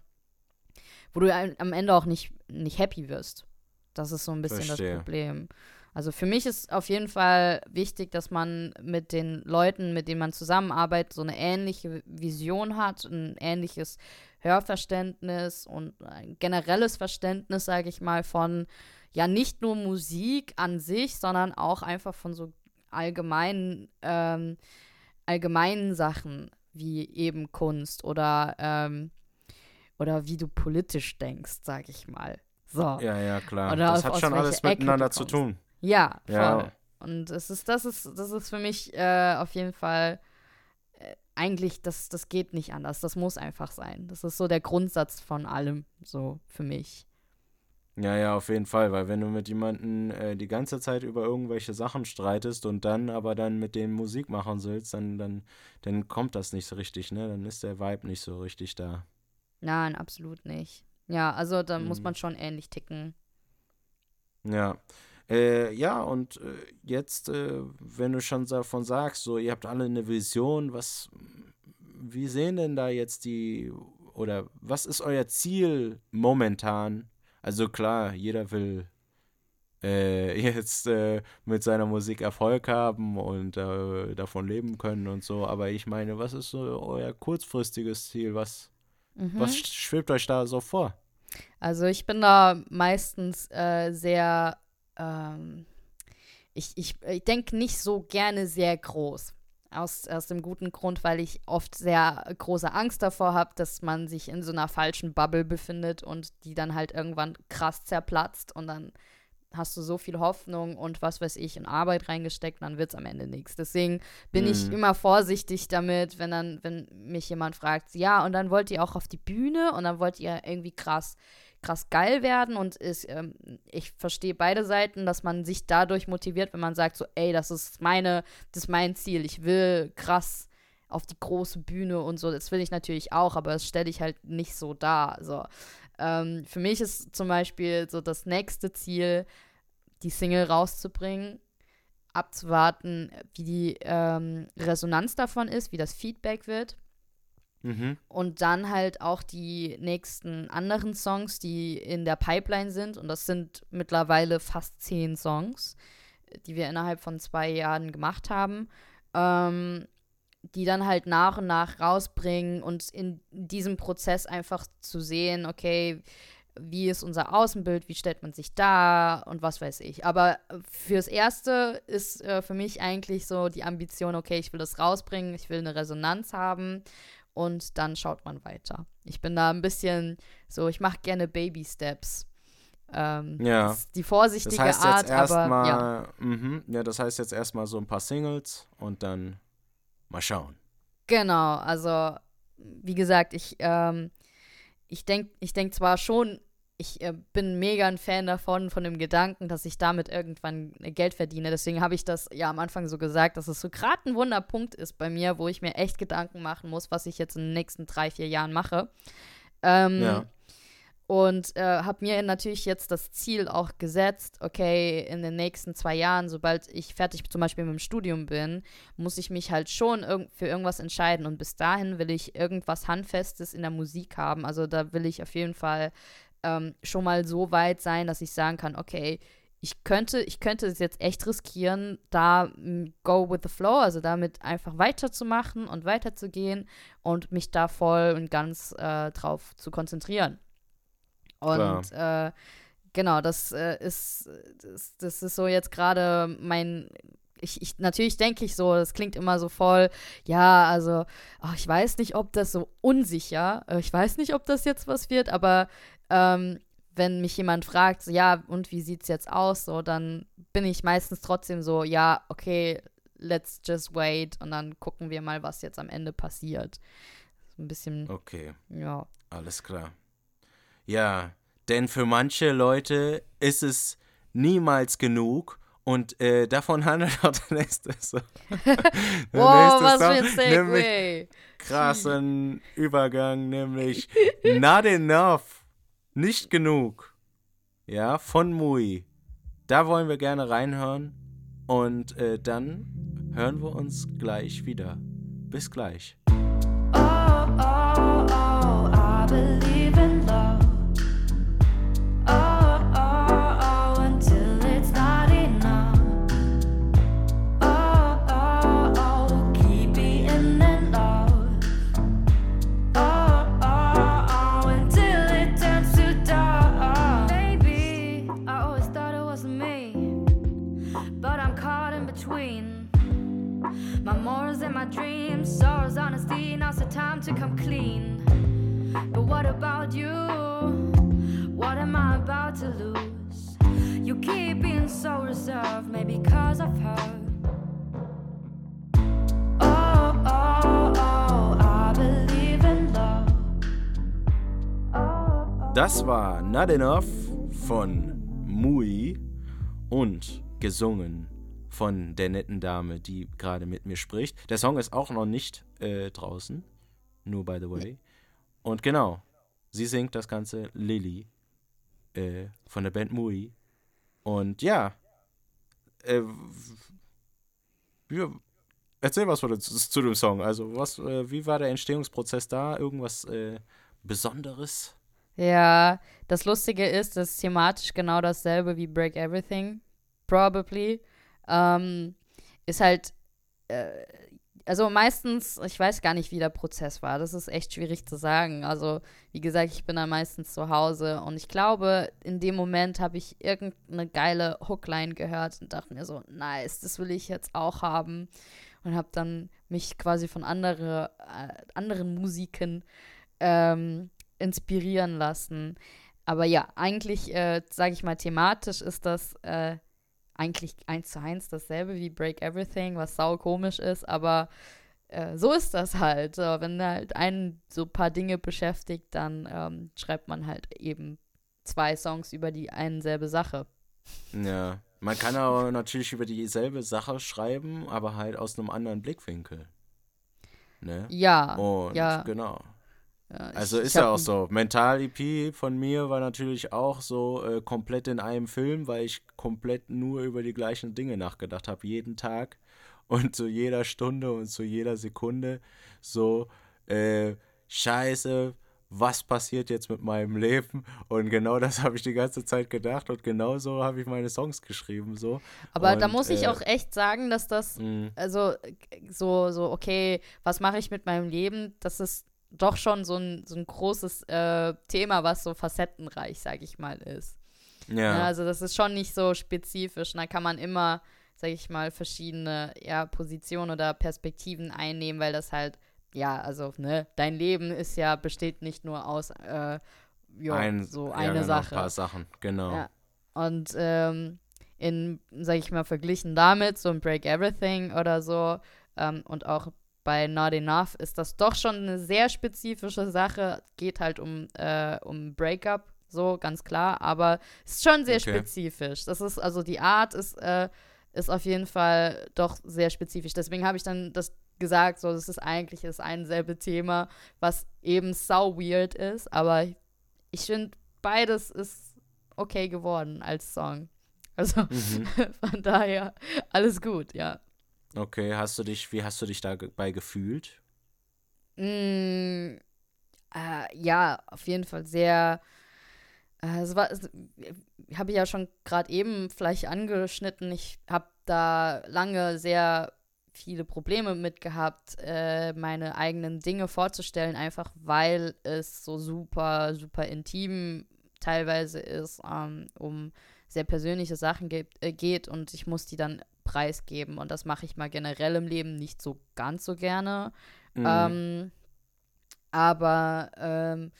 wo du am Ende auch nicht, nicht happy wirst. Das ist so ein bisschen Verstehe. das Problem. Also für mich ist auf jeden Fall wichtig, dass man mit den Leuten, mit denen man zusammenarbeitet, so eine ähnliche Vision hat, ein ähnliches Hörverständnis und ein generelles Verständnis, sage ich mal, von ja nicht nur Musik an sich, sondern auch einfach von so allgemeinen, ähm, allgemeinen Sachen wie eben Kunst oder, ähm, oder wie du politisch denkst, sag ich mal. So. Ja, ja, klar. Oder das hat schon alles miteinander zu tun. Ja, voll. Ja. Und es ist, das ist, das ist für mich äh, auf jeden Fall äh, eigentlich, das, das geht nicht anders. Das muss einfach sein. Das ist so der Grundsatz von allem, so für mich. Ja, ja, auf jeden Fall, weil wenn du mit jemandem äh, die ganze Zeit über irgendwelche Sachen streitest und dann aber dann mit dem Musik machen sollst, dann, dann, dann kommt das nicht so richtig, ne? Dann ist der Vibe nicht so richtig da. Nein, absolut nicht. Ja, also da mhm. muss man schon ähnlich ticken. Ja. Äh, ja, und äh, jetzt, äh, wenn du schon davon sagst, so, ihr habt alle eine Vision, was, wie sehen denn da jetzt die, oder was ist euer Ziel momentan? Also klar, jeder will äh, jetzt äh, mit seiner Musik Erfolg haben und äh, davon leben können und so. Aber ich meine, was ist so euer kurzfristiges Ziel? Was, mhm. was schwebt euch da so vor? Also ich bin da meistens äh, sehr, ähm, ich, ich, ich denke nicht so gerne sehr groß. Aus, aus dem guten Grund, weil ich oft sehr große Angst davor habe, dass man sich in so einer falschen Bubble befindet und die dann halt irgendwann krass zerplatzt und dann hast du so viel Hoffnung und was weiß ich in Arbeit reingesteckt, dann wird es am Ende nichts. Deswegen bin mhm. ich immer vorsichtig damit, wenn dann, wenn mich jemand fragt, ja, und dann wollt ihr auch auf die Bühne und dann wollt ihr irgendwie krass krass geil werden und ist, ähm, ich verstehe beide Seiten, dass man sich dadurch motiviert, wenn man sagt so, ey, das ist meine, das ist mein Ziel, ich will krass auf die große Bühne und so, das will ich natürlich auch, aber das stelle ich halt nicht so dar, so. Ähm, für mich ist zum Beispiel so das nächste Ziel, die Single rauszubringen, abzuwarten, wie die ähm, Resonanz davon ist, wie das Feedback wird Mhm. Und dann halt auch die nächsten anderen Songs, die in der Pipeline sind. Und das sind mittlerweile fast zehn Songs, die wir innerhalb von zwei Jahren gemacht haben. Ähm, die dann halt nach und nach rausbringen und in diesem Prozess einfach zu sehen, okay, wie ist unser Außenbild, wie stellt man sich da und was weiß ich. Aber fürs Erste ist äh, für mich eigentlich so die Ambition, okay, ich will das rausbringen, ich will eine Resonanz haben und dann schaut man weiter. Ich bin da ein bisschen so, ich mache gerne Baby Steps. Ähm, ja. Die vorsichtige das heißt Art, jetzt aber mal, ja. Mh, ja, das heißt jetzt erstmal so ein paar Singles und dann mal schauen. Genau, also wie gesagt, ich ähm, ich denke ich denk zwar schon ich äh, bin mega ein Fan davon, von dem Gedanken, dass ich damit irgendwann äh, Geld verdiene. Deswegen habe ich das ja am Anfang so gesagt, dass es so gerade ein Wunderpunkt ist bei mir, wo ich mir echt Gedanken machen muss, was ich jetzt in den nächsten drei, vier Jahren mache. Ähm, ja. Und äh, habe mir natürlich jetzt das Ziel auch gesetzt, okay, in den nächsten zwei Jahren, sobald ich fertig zum Beispiel mit dem Studium bin, muss ich mich halt schon irg für irgendwas entscheiden. Und bis dahin will ich irgendwas Handfestes in der Musik haben. Also da will ich auf jeden Fall ähm, schon mal so weit sein, dass ich sagen kann, okay, ich könnte, ich könnte es jetzt echt riskieren, da go with the flow, also damit einfach weiterzumachen und weiterzugehen und mich da voll und ganz äh, drauf zu konzentrieren. Und äh, genau, das äh, ist, das, das, ist so jetzt gerade mein ich, ich, natürlich denke ich so, das klingt immer so voll, ja, also, oh, ich weiß nicht, ob das so unsicher, äh, ich weiß nicht, ob das jetzt was wird, aber ähm, wenn mich jemand fragt, so, ja, und wie sieht's jetzt aus, so, dann bin ich meistens trotzdem so, ja, okay, let's just wait und dann gucken wir mal, was jetzt am Ende passiert. So ein bisschen. Okay. Ja. Alles klar. Ja, denn für manche Leute ist es niemals genug und äh, davon handelt auch der nächste Song. wow, was für ein Segway. Krassen Übergang, nämlich Not Enough. Nicht genug. ja, von Mui. Da wollen wir gerne reinhören. Und äh, dann hören wir uns gleich wieder. Bis gleich. Oh, oh, oh, so reserved, maybe cause of her. Oh. Oh, oh. Das war Not Enough von Mui und gesungen von der netten Dame, die gerade mit mir spricht. Der Song ist auch noch nicht äh, draußen, nur by the way. Und genau, sie singt das Ganze Lilly äh, von der Band Mui. Und ja, äh, erzähl was zu dem Song. Also, was, äh, wie war der Entstehungsprozess da? Irgendwas äh, Besonderes? Ja, das Lustige ist, das ist thematisch genau dasselbe wie Break Everything, probably. Ähm, ist halt, äh, also meistens, ich weiß gar nicht, wie der Prozess war. Das ist echt schwierig zu sagen. Also, wie gesagt, ich bin dann meistens zu Hause und ich glaube, in dem Moment habe ich irgendeine geile Hookline gehört und dachte mir so, nice, das will ich jetzt auch haben. Und habe dann mich quasi von andere, äh, anderen Musiken ähm, inspirieren lassen. Aber ja, eigentlich, äh, sage ich mal, thematisch ist das äh, eigentlich eins zu eins dasselbe wie Break Everything, was sau komisch ist, aber äh, so ist das halt. So, wenn halt einen so ein paar Dinge beschäftigt, dann ähm, schreibt man halt eben zwei Songs über die eine selbe Sache. Ja, man kann aber natürlich über dieselbe Sache schreiben, aber halt aus einem anderen Blickwinkel. Ne? Ja, Und ja. genau. Ja, Also ich, ist ich ja auch so. Mental EP von mir war natürlich auch so äh, komplett in einem Film, weil ich komplett nur über die gleichen Dinge nachgedacht habe, jeden Tag und zu jeder Stunde und zu jeder Sekunde so, äh, scheiße, was passiert jetzt mit meinem Leben? Und genau das habe ich die ganze Zeit gedacht und genau so habe ich meine Songs geschrieben, so. Aber da Und, muss ich äh, auch echt sagen, dass das, mh, also äh, so, so, okay, was mache ich mit meinem Leben? Das ist doch schon so ein, so ein großes äh, Thema, was so facettenreich, sag ich mal, ist. Ja, Ja, also das ist schon nicht so spezifisch. Und da kann man immer, sag ich mal, verschiedene ja, Positionen oder Perspektiven einnehmen, weil das halt, ja, also, ne, dein Leben ist ja, besteht nicht nur aus äh, ja, ein, so ja, eine genau, Sache. Ein paar Sachen, genau. Ja. Und ähm, in, sag ich mal, verglichen damit, so ein Break Everything oder so, ähm, und auch bei Not Enough ist das doch schon eine sehr spezifische Sache. Geht halt um, äh, um Breakup, so ganz klar, aber es ist schon sehr Okay. spezifisch. Das ist, also die Art ist, äh, ist auf jeden Fall doch sehr spezifisch. Deswegen habe ich dann das gesagt, so, das ist eigentlich das ein selbe Thema, was eben sau weird ist, aber ich finde, beides ist okay geworden als Song. Also Mhm. von daher alles gut, ja. Okay, hast du dich, wie hast du dich dabei gefühlt? Mm, äh, ja, auf jeden Fall sehr. Äh, es war, habe ich ja schon gerade eben vielleicht angeschnitten. Ich habe da lange sehr viele Probleme mit gehabt, äh, meine eigenen Dinge vorzustellen, einfach weil es so super, super intim teilweise ist, ähm, um sehr persönliche Sachen geht, äh, geht und ich muss die dann preisgeben. Und das mache ich mal generell im Leben nicht so ganz so gerne. Mhm. Ähm, aber ähm,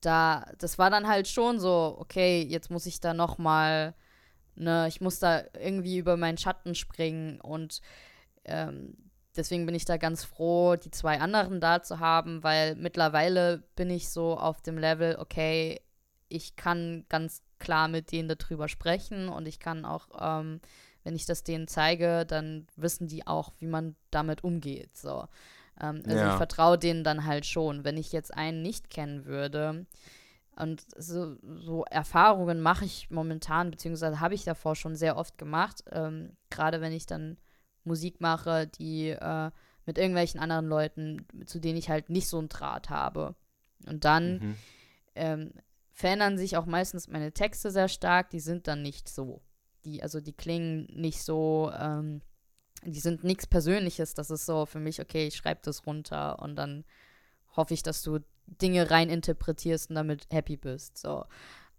da, das war dann halt schon so, okay, jetzt muss ich da noch mal, ne, ich muss da irgendwie über meinen Schatten springen und ähm, deswegen bin ich da ganz froh, die zwei anderen da zu haben, weil mittlerweile bin ich so auf dem Level, okay, ich kann ganz klar mit denen darüber sprechen und ich kann auch, ähm, wenn ich das denen zeige, dann wissen die auch, wie man damit umgeht. So. Ähm, also Ja. ich vertraue denen dann halt schon. Wenn ich jetzt einen nicht kennen würde, Und so, so Erfahrungen mache ich momentan, beziehungsweise habe ich davor schon sehr oft gemacht. Ähm, Gerade wenn ich dann Musik mache, die äh, mit irgendwelchen anderen Leuten, zu denen ich halt nicht so einen Draht habe. Und dann mhm. ähm, verändern sich auch meistens meine Texte sehr stark, die sind dann nicht so. Die, also die klingen nicht so, ähm, die sind nichts Persönliches. Das ist so für mich, okay, ich schreibe das runter und dann hoffe ich, dass du Dinge rein interpretierst und damit happy bist. So.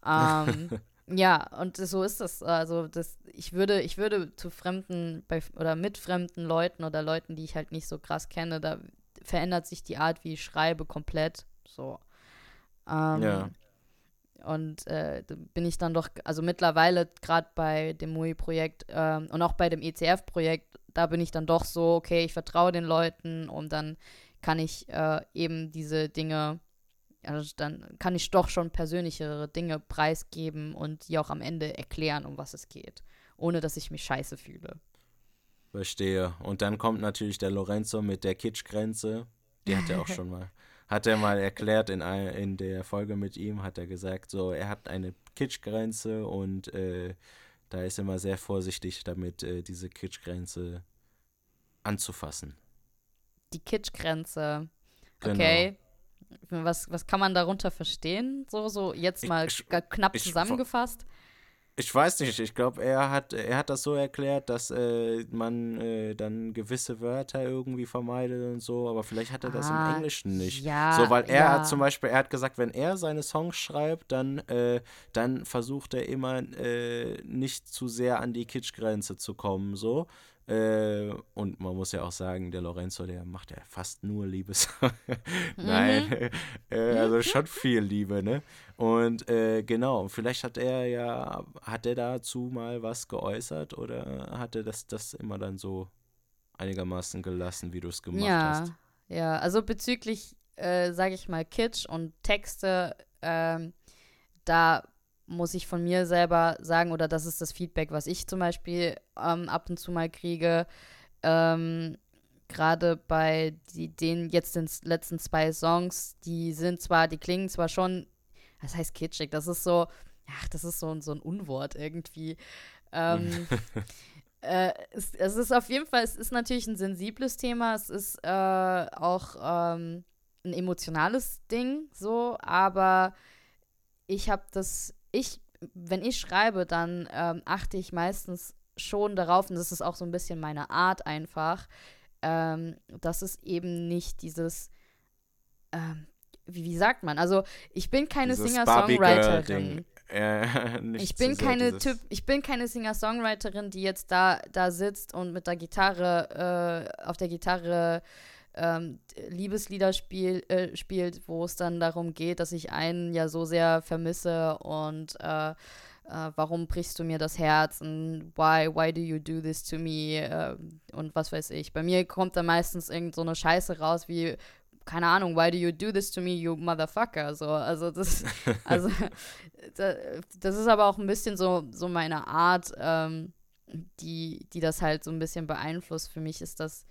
Ähm, ja, und so ist das. Also das, ich würde, ich würde zu fremden bei, oder mit fremden Leuten oder Leuten, die ich halt nicht so krass kenne, da verändert sich die Art, wie ich schreibe, komplett. So. Ähm, ja. Und äh, bin ich dann doch, also mittlerweile gerade bei dem MUI-Projekt ähm, und auch bei dem ECF-Projekt, da bin ich dann doch so, okay, ich vertraue den Leuten und dann kann ich äh, eben diese Dinge, also dann kann ich doch schon persönlichere Dinge preisgeben und die auch am Ende erklären, um was es geht, ohne dass ich mich scheiße fühle. Verstehe. Und dann kommt natürlich der Lorenzo mit der Kitschgrenze. Die hat er auch schon mal, hat er mal erklärt in, in der Folge mit ihm, hat er gesagt, so, er hat eine Kitschgrenze und äh, da ist er immer sehr vorsichtig damit, äh, diese Kitschgrenze anzufassen die Kitschgrenze. Genau. Okay. Was, was kann man darunter verstehen? So, so jetzt mal ich, knapp ich, zusammengefasst. Ich weiß nicht, ich glaube, er hat, er hat das so erklärt, dass äh, man äh, dann gewisse Wörter irgendwie vermeidet und so, aber vielleicht hat er das ah, im Englischen nicht. Ja, so, weil er ja. hat zum Beispiel, er hat gesagt, wenn er seine Songs schreibt, dann, äh, dann versucht er immer äh, nicht zu sehr an die Kitschgrenze zu kommen, so. Äh, und man muss ja auch sagen, der Lorenzo, der macht ja fast nur Liebes. Nein, mhm. äh, also schon viel Liebe, ne? Und äh, genau, vielleicht hat er ja, hat er dazu mal was geäußert oder hat er das, das immer dann so einigermaßen gelassen, wie du es gemacht ja, hast? Ja, also bezüglich, äh, sage ich mal, Kitsch und Texte, ähm, da muss ich von mir selber sagen, oder das ist das Feedback, was ich zum Beispiel ähm, ab und zu mal kriege. Ähm, Gerade bei die, den jetzt den letzten zwei Songs, die sind zwar, die klingen zwar schon, das heißt kitschig, das ist so, ach, das ist so, so ein Unwort irgendwie. Ähm, äh, es, es, ist auf jeden Fall, es ist natürlich ein sensibles Thema, es ist äh, auch ähm, ein emotionales Ding, so, aber ich habe das ich, wenn ich schreibe, dann ähm, achte ich meistens schon darauf, und das ist auch so ein bisschen meine Art einfach, ähm, dass es eben nicht dieses, ähm, wie, wie, sagt man, also ich bin keine Singer-Songwriterin. Äh, ich bin keine Typ, ich bin keine Singer-Songwriterin, die jetzt da, da sitzt und mit der Gitarre, äh, auf der Gitarre ähm, Liebeslieder spiel, äh, spielt, wo es dann darum geht, dass ich einen ja so sehr vermisse und äh, äh, warum brichst du mir das Herz und why, why do you do this to me äh, und was weiß ich. Bei mir kommt da meistens irgend so eine Scheiße raus wie keine Ahnung, why do you do this to me, you motherfucker? So, also das, also das ist aber auch ein bisschen so, so meine Art, ähm, die, die das halt so ein bisschen beeinflusst. Für mich ist das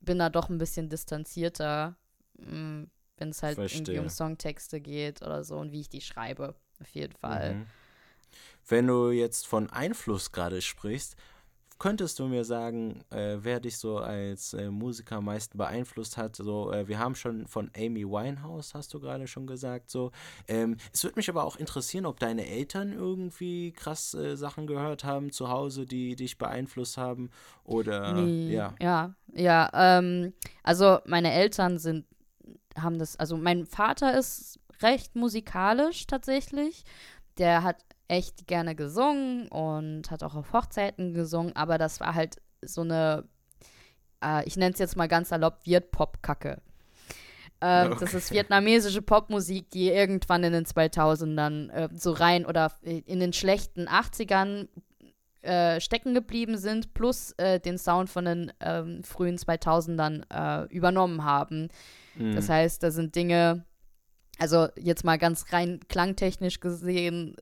bin da doch ein bisschen distanzierter, mm, wenn es halt Verstehe. irgendwie um Songtexte geht oder so und wie ich die schreibe. Auf jeden Fall. Mhm. Wenn du jetzt von Einfluss gerade sprichst, könntest du mir sagen, äh, wer dich so als äh, Musiker am meisten beeinflusst hat? So, äh, wir haben schon von Amy Winehouse, hast du gerade schon gesagt. So, ähm, es würde mich aber auch interessieren, ob deine Eltern irgendwie krass äh, Sachen gehört haben zu Hause, die dich beeinflusst haben oder nee. ja. Ja, ja. Ähm, also meine Eltern sind haben das. Also mein Vater ist recht musikalisch tatsächlich. Der hat echt gerne gesungen und hat auch auf Hochzeiten gesungen, aber das war halt so eine, äh, ich nenne es jetzt mal ganz salopp, Viet-Pop-Kacke. Äh, okay. Das ist vietnamesische Popmusik, die irgendwann in den 2000ern äh, so rein oder in den schlechten 80ern äh, stecken geblieben sind, plus äh, den Sound von den ähm, frühen 2000ern äh, übernommen haben. Mhm. Das heißt, da sind Dinge, also jetzt mal ganz rein klangtechnisch gesehen,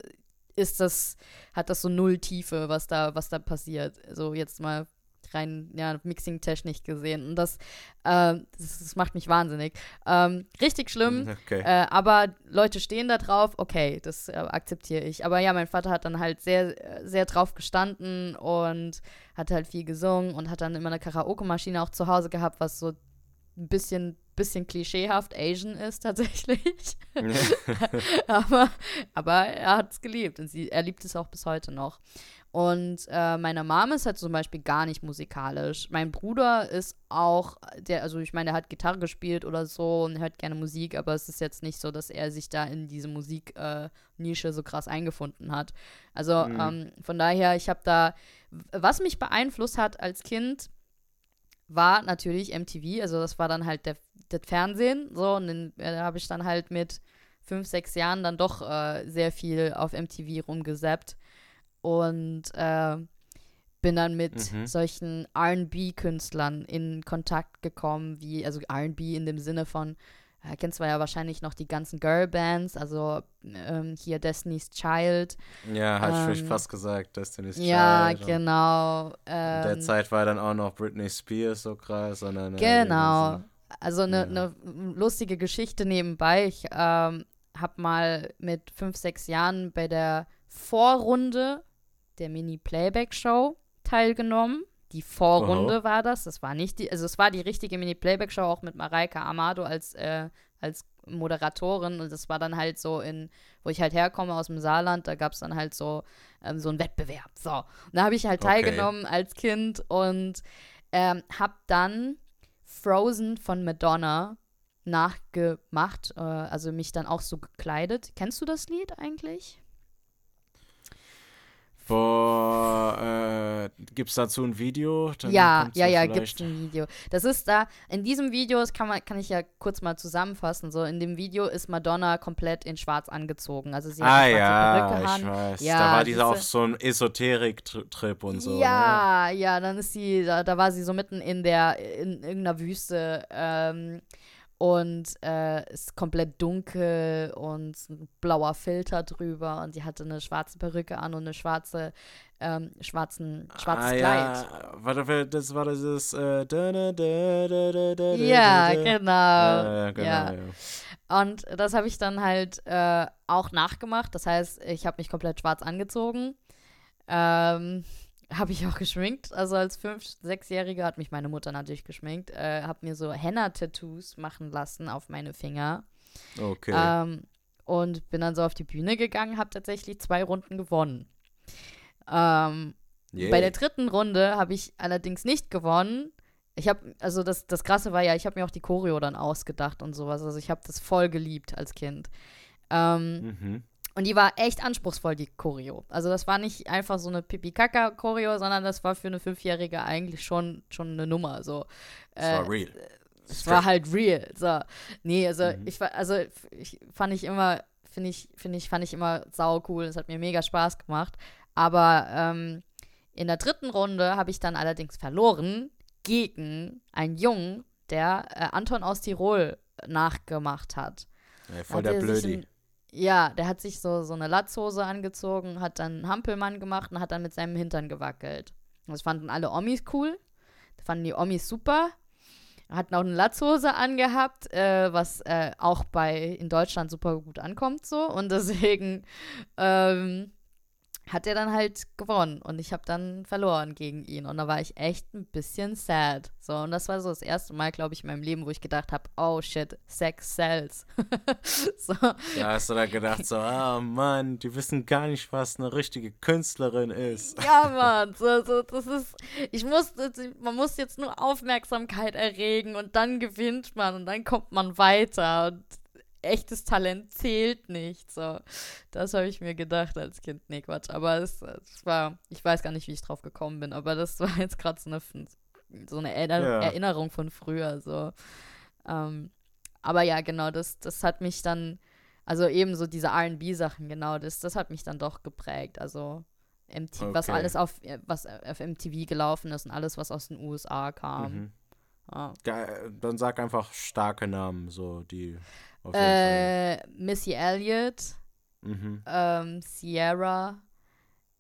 ist das, hat das so null Tiefe, was da, was da passiert. Also jetzt mal rein, ja, Mixing-technisch gesehen. Und das, äh, das, das, macht mich wahnsinnig. Ähm, richtig schlimm, okay. äh, aber Leute stehen da drauf, okay, das äh, akzeptiere ich. Aber ja, mein Vater hat dann halt sehr, sehr drauf gestanden und hat halt viel gesungen und hat dann immer eine Karaoke-Maschine auch zu Hause gehabt, was so ein bisschen, bisschen klischeehaft Asian ist tatsächlich. aber, aber er hat es geliebt und sie, er liebt es auch bis heute noch. Und äh, meine Mom ist halt zum Beispiel gar nicht musikalisch. Mein Bruder ist auch, der, also ich meine, er hat Gitarre gespielt oder so und hört gerne Musik, aber es ist jetzt nicht so, dass er sich da in diese Musiknische äh, so krass eingefunden hat. Also mhm. ähm, von daher, ich habe da, was mich beeinflusst hat als Kind, war natürlich MTV. Also das war dann halt der, das Fernsehen. So, und dann äh, habe ich dann halt mit fünf, sechs Jahren dann doch äh, sehr viel auf MTV rumgesappt und äh, bin dann mit mhm. solchen RB-Künstlern in Kontakt gekommen, wie, also RB in dem Sinne von, kennst zwar ja wahrscheinlich noch die ganzen Girl-Bands, also ähm, hier Destiny's Child. Ja, hatte ähm, ich fast gesagt, Destiny's ja, Child. Ja, genau. Ähm, der Zeit war dann auch noch Britney Spears so krass. Sondern, genau. Also eine ja. ne lustige Geschichte nebenbei. Ich ähm, habe mal mit fünf, sechs Jahren bei der Vorrunde der Mini-Playback-Show teilgenommen. Die Vorrunde Oho. war das. Das war nicht die, also es war die richtige Mini-Playback-Show auch mit Mareike Amado als, äh, als Moderatorin und das war dann halt so in, wo ich halt herkomme aus dem Saarland, da gab es dann halt so, ähm, so einen Wettbewerb. So. Und da habe ich halt okay. teilgenommen als Kind und ähm, habe dann Frozen von Madonna nachgemacht, äh, also mich dann auch so gekleidet. Kennst du das Lied eigentlich? Boah, äh, gibt es dazu ein Video? Dann ja, ja, ja, gibt es ein Video. Das ist da, in diesem Video, das kann, man, kann ich ja kurz mal zusammenfassen, so, in dem Video ist Madonna komplett in schwarz angezogen. Also sie hat ah, ja, Perücke ich weiß. Ja, da war dieser auf so ein Esoterik-Trip und so. Ja, ne? ja, dann ist sie, da, da war sie so mitten in der, in irgendeiner Wüste, ähm, und äh, ist komplett dunkel und ein blauer Filter drüber und sie hatte eine schwarze Perücke an und eine schwarze ähm, schwarzen schwarzes ah, Kleid. Ja, warte, das war dieses äh, ja, genau. Ja, genau ja. ja. Und das habe ich dann halt äh, auch nachgemacht. Das heißt, ich habe mich komplett schwarz angezogen. Ähm, habe ich auch geschminkt. Also als fünf-, sechsjährige hat mich meine Mutter natürlich geschminkt. Äh, habe mir so Henna-Tattoos machen lassen auf meine Finger. Okay. Ähm, und bin dann so auf die Bühne gegangen, habe tatsächlich zwei Runden gewonnen. Ähm, yeah. Bei der dritten Runde habe ich allerdings nicht gewonnen. Ich habe, also das, das Krasse war ja, ich habe mir auch die Choreo dann ausgedacht und sowas. Also ich habe das voll geliebt als Kind. Ähm, mhm. Und die war echt anspruchsvoll, die Choreo. Also das war nicht einfach so eine Pipi-Kaka-Choreo, sondern das war für eine Fünfjährige eigentlich schon, schon eine Nummer. So. Es äh, war real. Es war halt real. So. Nee, also mhm. ich also ich fand ich immer, finde ich, finde ich, fand ich immer sau cool. Es hat mir mega Spaß gemacht. Aber ähm, in der dritten Runde habe ich dann allerdings verloren gegen einen Jungen, der äh, Anton aus Tirol nachgemacht hat. Ja, voll der Blödi. Ja, der hat sich so, so eine Latzhose angezogen, hat dann einen Hampelmann gemacht und hat dann mit seinem Hintern gewackelt. Das fanden alle Omis cool. Fanden die Omis super. Hatten auch eine Latzhose angehabt, äh, was äh, auch bei in Deutschland super gut ankommt so. Und deswegen ähm, hat er dann halt gewonnen und ich habe dann verloren gegen ihn und da war ich echt ein bisschen sad. So und das war so das erste Mal, glaube ich, in meinem Leben, wo ich gedacht habe, oh shit, Sex sells. so. Da hast du da gedacht so, ah oh Mann, die wissen gar nicht, was eine richtige Künstlerin ist. Ja, Mann, so, so, das ist, ich muss, man muss jetzt nur Aufmerksamkeit erregen und dann gewinnt man und dann kommt man weiter und echtes Talent zählt nicht. So, das habe ich mir gedacht als Kind. Nee, Quatsch. Aber es, es, war, ich weiß gar nicht, wie ich drauf gekommen bin, aber das war jetzt gerade so eine, so eine Erinner ja. Erinnerung von früher. So. Ähm, aber ja, genau, das, das hat mich dann, also eben so diese RB-Sachen, genau, das, das hat mich dann doch geprägt. Also MTV, okay. was alles auf, was auf MTV gelaufen ist und alles, was aus den USA kam. Mhm. Ja, dann sag einfach starke Namen, so die. Äh, Missy Elliott, mhm. ähm, Sierra,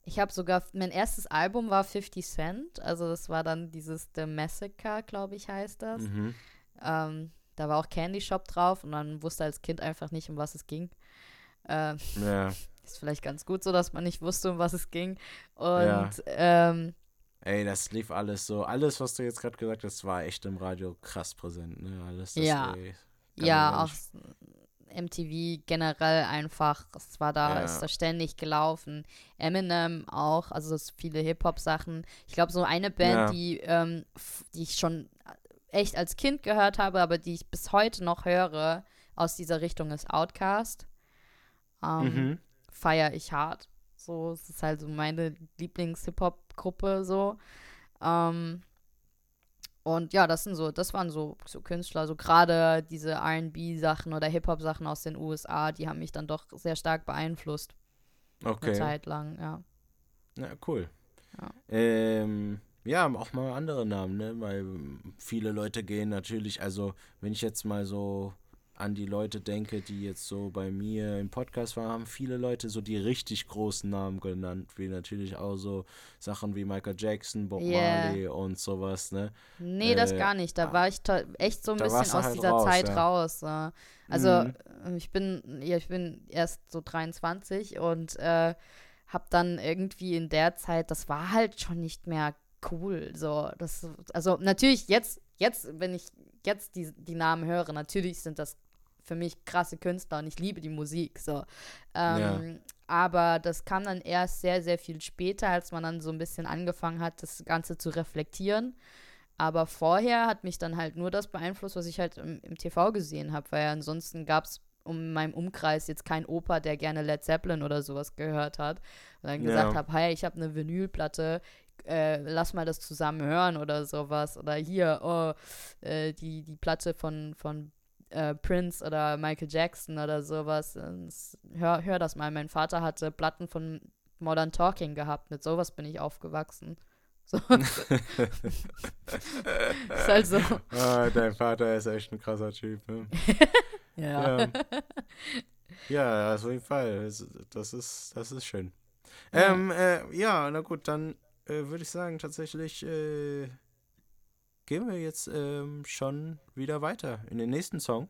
Ich habe sogar, mein erstes Album war 50 Cent, also das war dann dieses The Massacre, glaube ich, heißt das. Mhm. Ähm, da war auch Candy Shop drauf und man wusste als Kind einfach nicht, um was es ging. Ähm, Ja. ist vielleicht ganz gut so, dass man nicht wusste, um was es ging. Und Ja. ähm, Ey, das lief alles so. Alles, was du jetzt gerade gesagt hast, war echt im Radio krass präsent. Ne? Alles das, Ja. ey, ja, auch MTV generell einfach, es war da, Ja. ist da ständig gelaufen. Eminem auch, also viele Hip-Hop-Sachen. Ich glaube, so eine Band, Ja. die, ähm, die ich schon echt als Kind gehört habe, aber die ich bis heute noch höre aus dieser Richtung ist Outkast. Ähm, Mhm. Feier ich hart. So, es ist halt so meine Lieblings-Hip-Hop-Gruppe so. Ähm, und ja, das sind so, das waren so, so Künstler, so gerade diese RB-Sachen oder Hip-Hop-Sachen aus den USA, die haben mich dann doch sehr stark beeinflusst. Eine Okay. Zeit lang, ja. Ja, cool. Ja. Ähm, ja, auch mal andere Namen, ne? Weil viele Leute gehen natürlich, also wenn ich jetzt mal so an die Leute denke, die jetzt so bei mir im Podcast waren, haben viele Leute so die richtig großen Namen genannt, wie natürlich auch so Sachen wie Michael Jackson, Bob Yeah. Marley und sowas, ne? Nee, das Äh, gar nicht. Da war ich echt so ein bisschen aus halt dieser raus, Zeit ja. raus. äh. Also Mhm. äh, ich bin, ja, ich bin erst so 23 und äh, hab dann irgendwie in der Zeit, das war halt schon nicht mehr cool. So, das, also natürlich jetzt, jetzt, wenn ich jetzt die, die Namen höre, natürlich sind das für mich krasse Künstler und ich liebe die Musik. So. Ähm, Aber das kam dann erst sehr, sehr viel später, als man dann so ein bisschen angefangen hat, das Ganze zu reflektieren. Aber vorher hat mich dann halt nur das beeinflusst, was ich halt im, im TV gesehen habe, weil ansonsten gab es um in meinem Umkreis jetzt kein Opa, der gerne Led Zeppelin oder sowas gehört hat. Und dann gesagt Ja. habe, hey, ich habe eine Vinylplatte, äh, lass mal das zusammen hören oder sowas. Oder hier, oh, äh, die, die Platte von, von äh, Prince oder Michael Jackson oder sowas. Hör, hör das mal. Mein Vater hatte Platten von Modern Talking gehabt. Mit sowas bin ich aufgewachsen. So. ist halt so. Ah, dein Vater ist echt ein krasser Typ, ne? Ja. Ja. ja, auf jeden Fall. Das- Das ist, das ist schön. Ja. Ähm, äh, ja, na gut, dann äh, würde ich sagen, tatsächlich äh, gehen wir jetzt ähm, schon wieder weiter in den nächsten Song.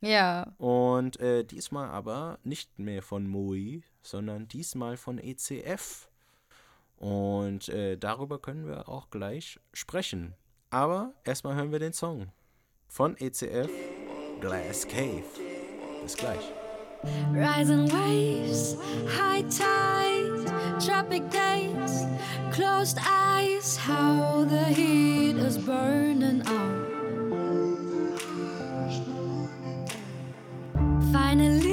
Ja. Und äh, diesmal aber nicht mehr von Moi, sondern diesmal von ECF. Und äh, darüber können wir auch gleich sprechen. Aber erstmal hören wir den Song von ECF, Glass Cave. Bis gleich. Rising waves, high tide, tropic days, closed eyes, how the heat is burning out. Finally,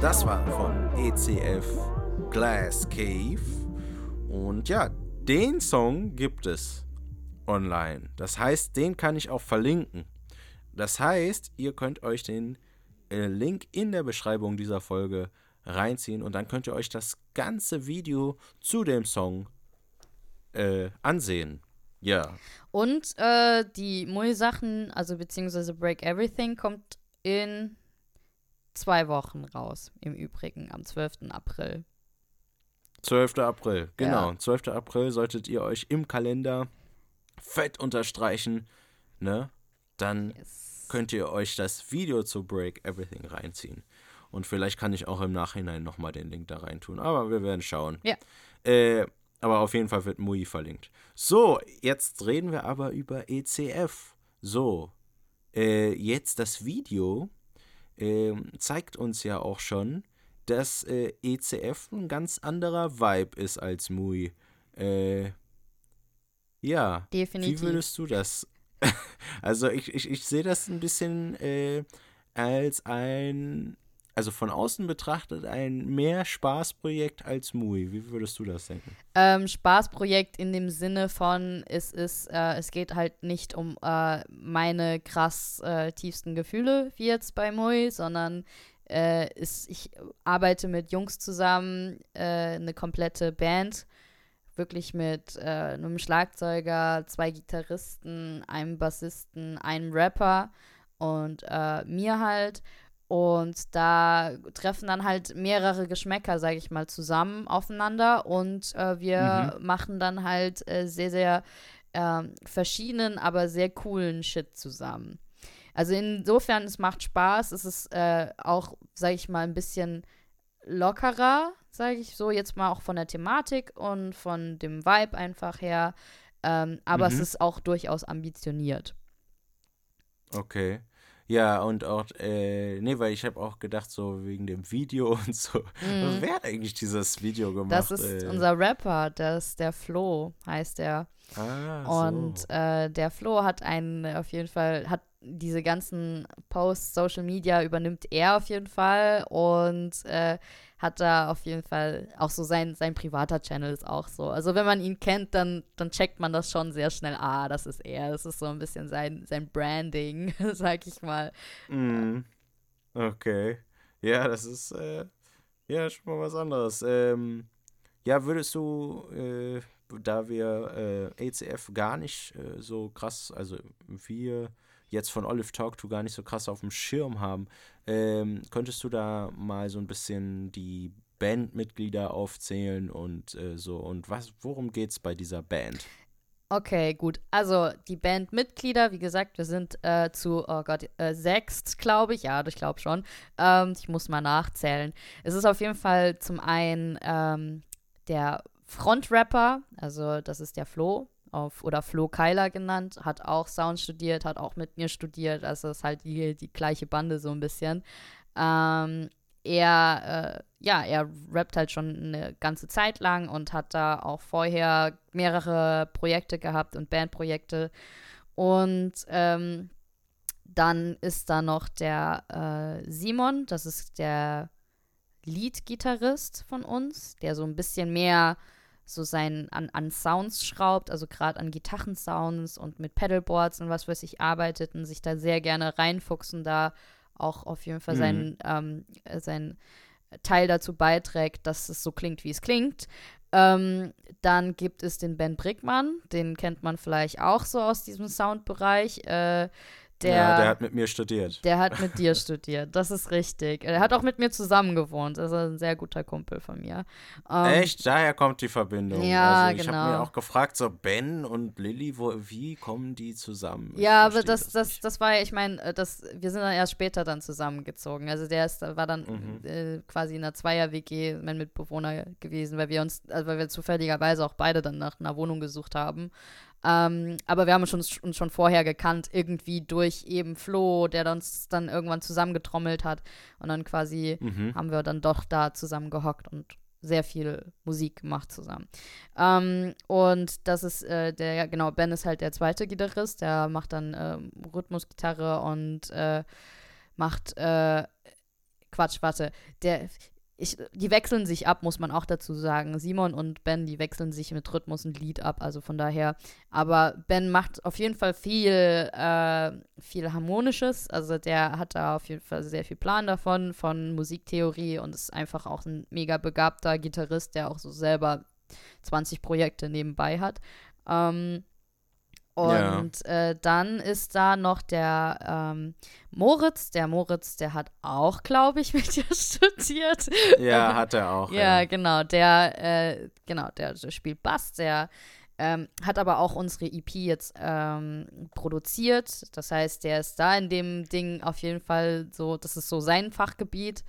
Das war von ECF Glass Cave. Und ja, den Song gibt es online. Das heißt, den kann ich auch verlinken. Das heißt, ihr könnt euch den äh, Link in der Beschreibung dieser Folge reinziehen und dann könnt ihr euch das ganze Video zu dem Song äh, ansehen. Ja, Und äh, die Mui-Sachen, also beziehungsweise Break Everything, kommt in zwei Wochen raus. Im Übrigen, am 12. April. 12. April, genau. Ja. 12. April solltet ihr euch im Kalender fett unterstreichen, ne? Dann Yes. könnt ihr euch das Video zu Break Everything reinziehen. Und vielleicht kann ich auch im Nachhinein nochmal den Link da rein tun. Aber wir werden schauen. Ja. Äh, aber auf jeden Fall wird Mui verlinkt. So, jetzt reden wir aber über ECF. So, äh, jetzt das Video ähm, zeigt uns ja auch schon, dass äh, ECF ein ganz anderer Vibe ist als Mui. Äh, ja. Definitiv. Wie würdest du das? also ich, ich, ich sehe das ein bisschen äh, als ein also von außen betrachtet, ein mehr Spaßprojekt als Mui. Wie würdest du das denken? Ähm, Spaßprojekt in dem Sinne von, es ist, äh, es geht halt nicht um äh, meine krass äh, tiefsten Gefühle, wie jetzt bei Mui, sondern äh, ist, ich arbeite mit Jungs zusammen, äh, eine komplette Band, wirklich mit äh, einem Schlagzeuger, zwei Gitarristen, einem Bassisten, einem Rapper und äh, mir halt. Und da treffen dann halt mehrere Geschmäcker, sage ich mal, zusammen aufeinander und äh, wir Mhm. machen dann halt äh, sehr, sehr ähm, verschiedenen, aber sehr coolen Shit zusammen. Also insofern, es macht Spaß. Es ist äh, auch, sage ich mal, ein bisschen lockerer, sage ich so, jetzt mal auch von der Thematik und von dem Vibe einfach her. Ähm, aber es Mhm. ist auch durchaus ambitioniert. Okay. Ja, und auch, äh, nee, weil ich habe auch gedacht, so wegen dem Video und so. Mhm. Wer hat eigentlich dieses Video gemacht? Das ist äh, unser Rapper, das ist der Flo, heißt er. Ah, Und so. äh, der Flo hat einen auf jeden Fall, hat diese ganzen Posts, Social Media übernimmt er auf jeden Fall und äh, hat da auf jeden Fall auch so sein, sein privater Channel ist auch so. Also wenn man ihn kennt, dann, dann checkt man das schon sehr schnell. Ah, das ist er. Das ist so ein bisschen sein, sein Branding, sag ich mal. Mhm. Okay. Ja, das ist, äh, ja, schon mal was anderes. Ähm, ja, würdest du, äh, da wir äh, ACF gar nicht äh, so krass, also wir jetzt von Olive Talk to gar nicht so krass auf dem Schirm haben, ähm, könntest du da mal so ein bisschen die Bandmitglieder aufzählen und äh, so und was, worum geht's bei dieser Band? Okay, gut. Also die Bandmitglieder, wie gesagt, wir sind äh, zu, oh Gott, äh, sechst, glaube ich. Ja, ich glaube schon. Ähm, ich muss mal nachzählen. Es ist auf jeden Fall zum einen ähm, der Frontrapper, also das ist der Flo, auf, oder Flo Keiler genannt, hat auch Sound studiert, hat auch mit mir studiert. Also ist halt die, die gleiche Bande so ein bisschen. Ähm, er, äh, ja, er rappt halt schon eine ganze Zeit lang und hat da auch vorher mehrere Projekte gehabt und Bandprojekte. Und ähm, dann ist da noch der äh, Simon, das ist der Lead-Gitarrist von uns, der so ein bisschen mehr so sein an, an Sounds schraubt, also gerade an Gitarrensounds und mit Pedalboards und was weiß ich arbeitet und sich da sehr gerne reinfuchsen, da auch auf jeden Fall Mhm. sein, ähm, äh, sein Teil dazu beiträgt, dass es so klingt, wie es klingt. Ähm, dann gibt es den Ben Brickmann, den kennt man vielleicht auch so aus diesem Soundbereich. Äh, der, ja, der hat mit mir studiert. der hat mit dir studiert, das ist richtig. Er hat auch mit mir zusammen gewohnt, also ein sehr guter Kumpel von mir. Ähm, Echt? Daher kommt die Verbindung. Ja, also ich habe genau. mir auch gefragt, so Ben und Lilly, wo, wie kommen die zusammen? Ich Ja, aber das, das, nicht. das war ja, ich meine, das, wir sind dann erst später dann zusammengezogen. Also der ist, war dann Mhm. äh, quasi in einer Zweier-WG mein Mitbewohner gewesen, weil wir uns, also weil wir zufälligerweise auch beide dann nach einer Wohnung gesucht haben. Ähm, aber wir haben uns schon, uns schon vorher gekannt, irgendwie durch eben Flo, der uns dann irgendwann zusammengetrommelt hat. Und dann quasi Mhm. haben wir dann doch da zusammen gehockt und sehr viel Musik gemacht zusammen. Ähm, und das ist äh, der, ja, genau, Ben ist halt der zweite Gitarrist, der macht dann ähm, Rhythmusgitarre und äh, macht, äh, Quatsch, warte, der, ich, die wechseln sich ab, muss man auch dazu sagen. Simon und Ben, die wechseln sich mit Rhythmus und Lied ab, also von daher. Aber Ben macht auf jeden Fall viel, äh, viel Harmonisches. Also der hat da auf jeden Fall sehr viel Plan davon, von Musiktheorie und ist einfach auch ein mega begabter Gitarrist, der auch so selber 20 Projekte nebenbei hat. Ähm, Ja. und äh, dann ist da noch der ähm, Moritz. Der Moritz, der hat auch, glaube ich, mit dir studiert. Ja, hat er auch. Ja, Ja, genau. Der, äh, genau, der, der spielt Bass, der ähm, hat aber auch unsere EP jetzt ähm, produziert. Das heißt, der ist da in dem Ding auf jeden Fall so, das ist so sein Fachgebiet.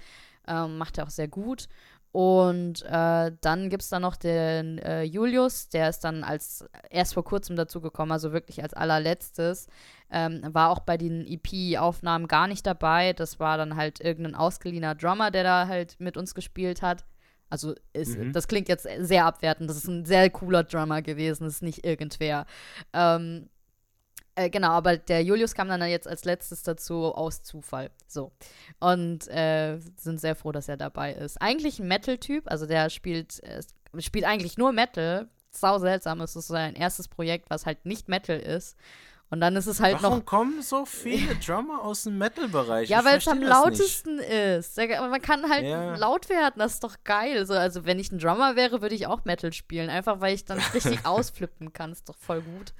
Ähm, macht er auch sehr gut. Und äh, dann gibt es da noch den äh, Julius, der ist dann als erst vor kurzem dazugekommen, also wirklich als allerletztes. Ähm, war auch bei den EP-Aufnahmen gar nicht dabei. Das war dann halt irgendein ausgeliehener Drummer, der da halt mit uns gespielt hat. Also ist, Mhm. das klingt jetzt sehr abwertend. Das ist ein sehr cooler Drummer gewesen. Das ist nicht irgendwer. Ähm, Äh, genau, aber der Julius kam dann jetzt als letztes dazu aus Zufall. So. Und äh, sind sehr froh, dass er dabei ist. Eigentlich ein Metal-Typ, also der spielt, äh, spielt eigentlich nur Metal. Sau seltsam, es ist sein erstes Projekt, was halt nicht Metal ist. Und dann ist es halt Warum noch. kommen so viele Drummer aus dem Metal-Bereich? Ja, weil es am nicht. lautesten ist. Man kann halt Ja. laut werden, das ist doch geil. So, also, wenn ich ein Drummer wäre, würde ich auch Metal spielen. Einfach weil ich dann richtig ausflippen kann. Ist doch voll gut.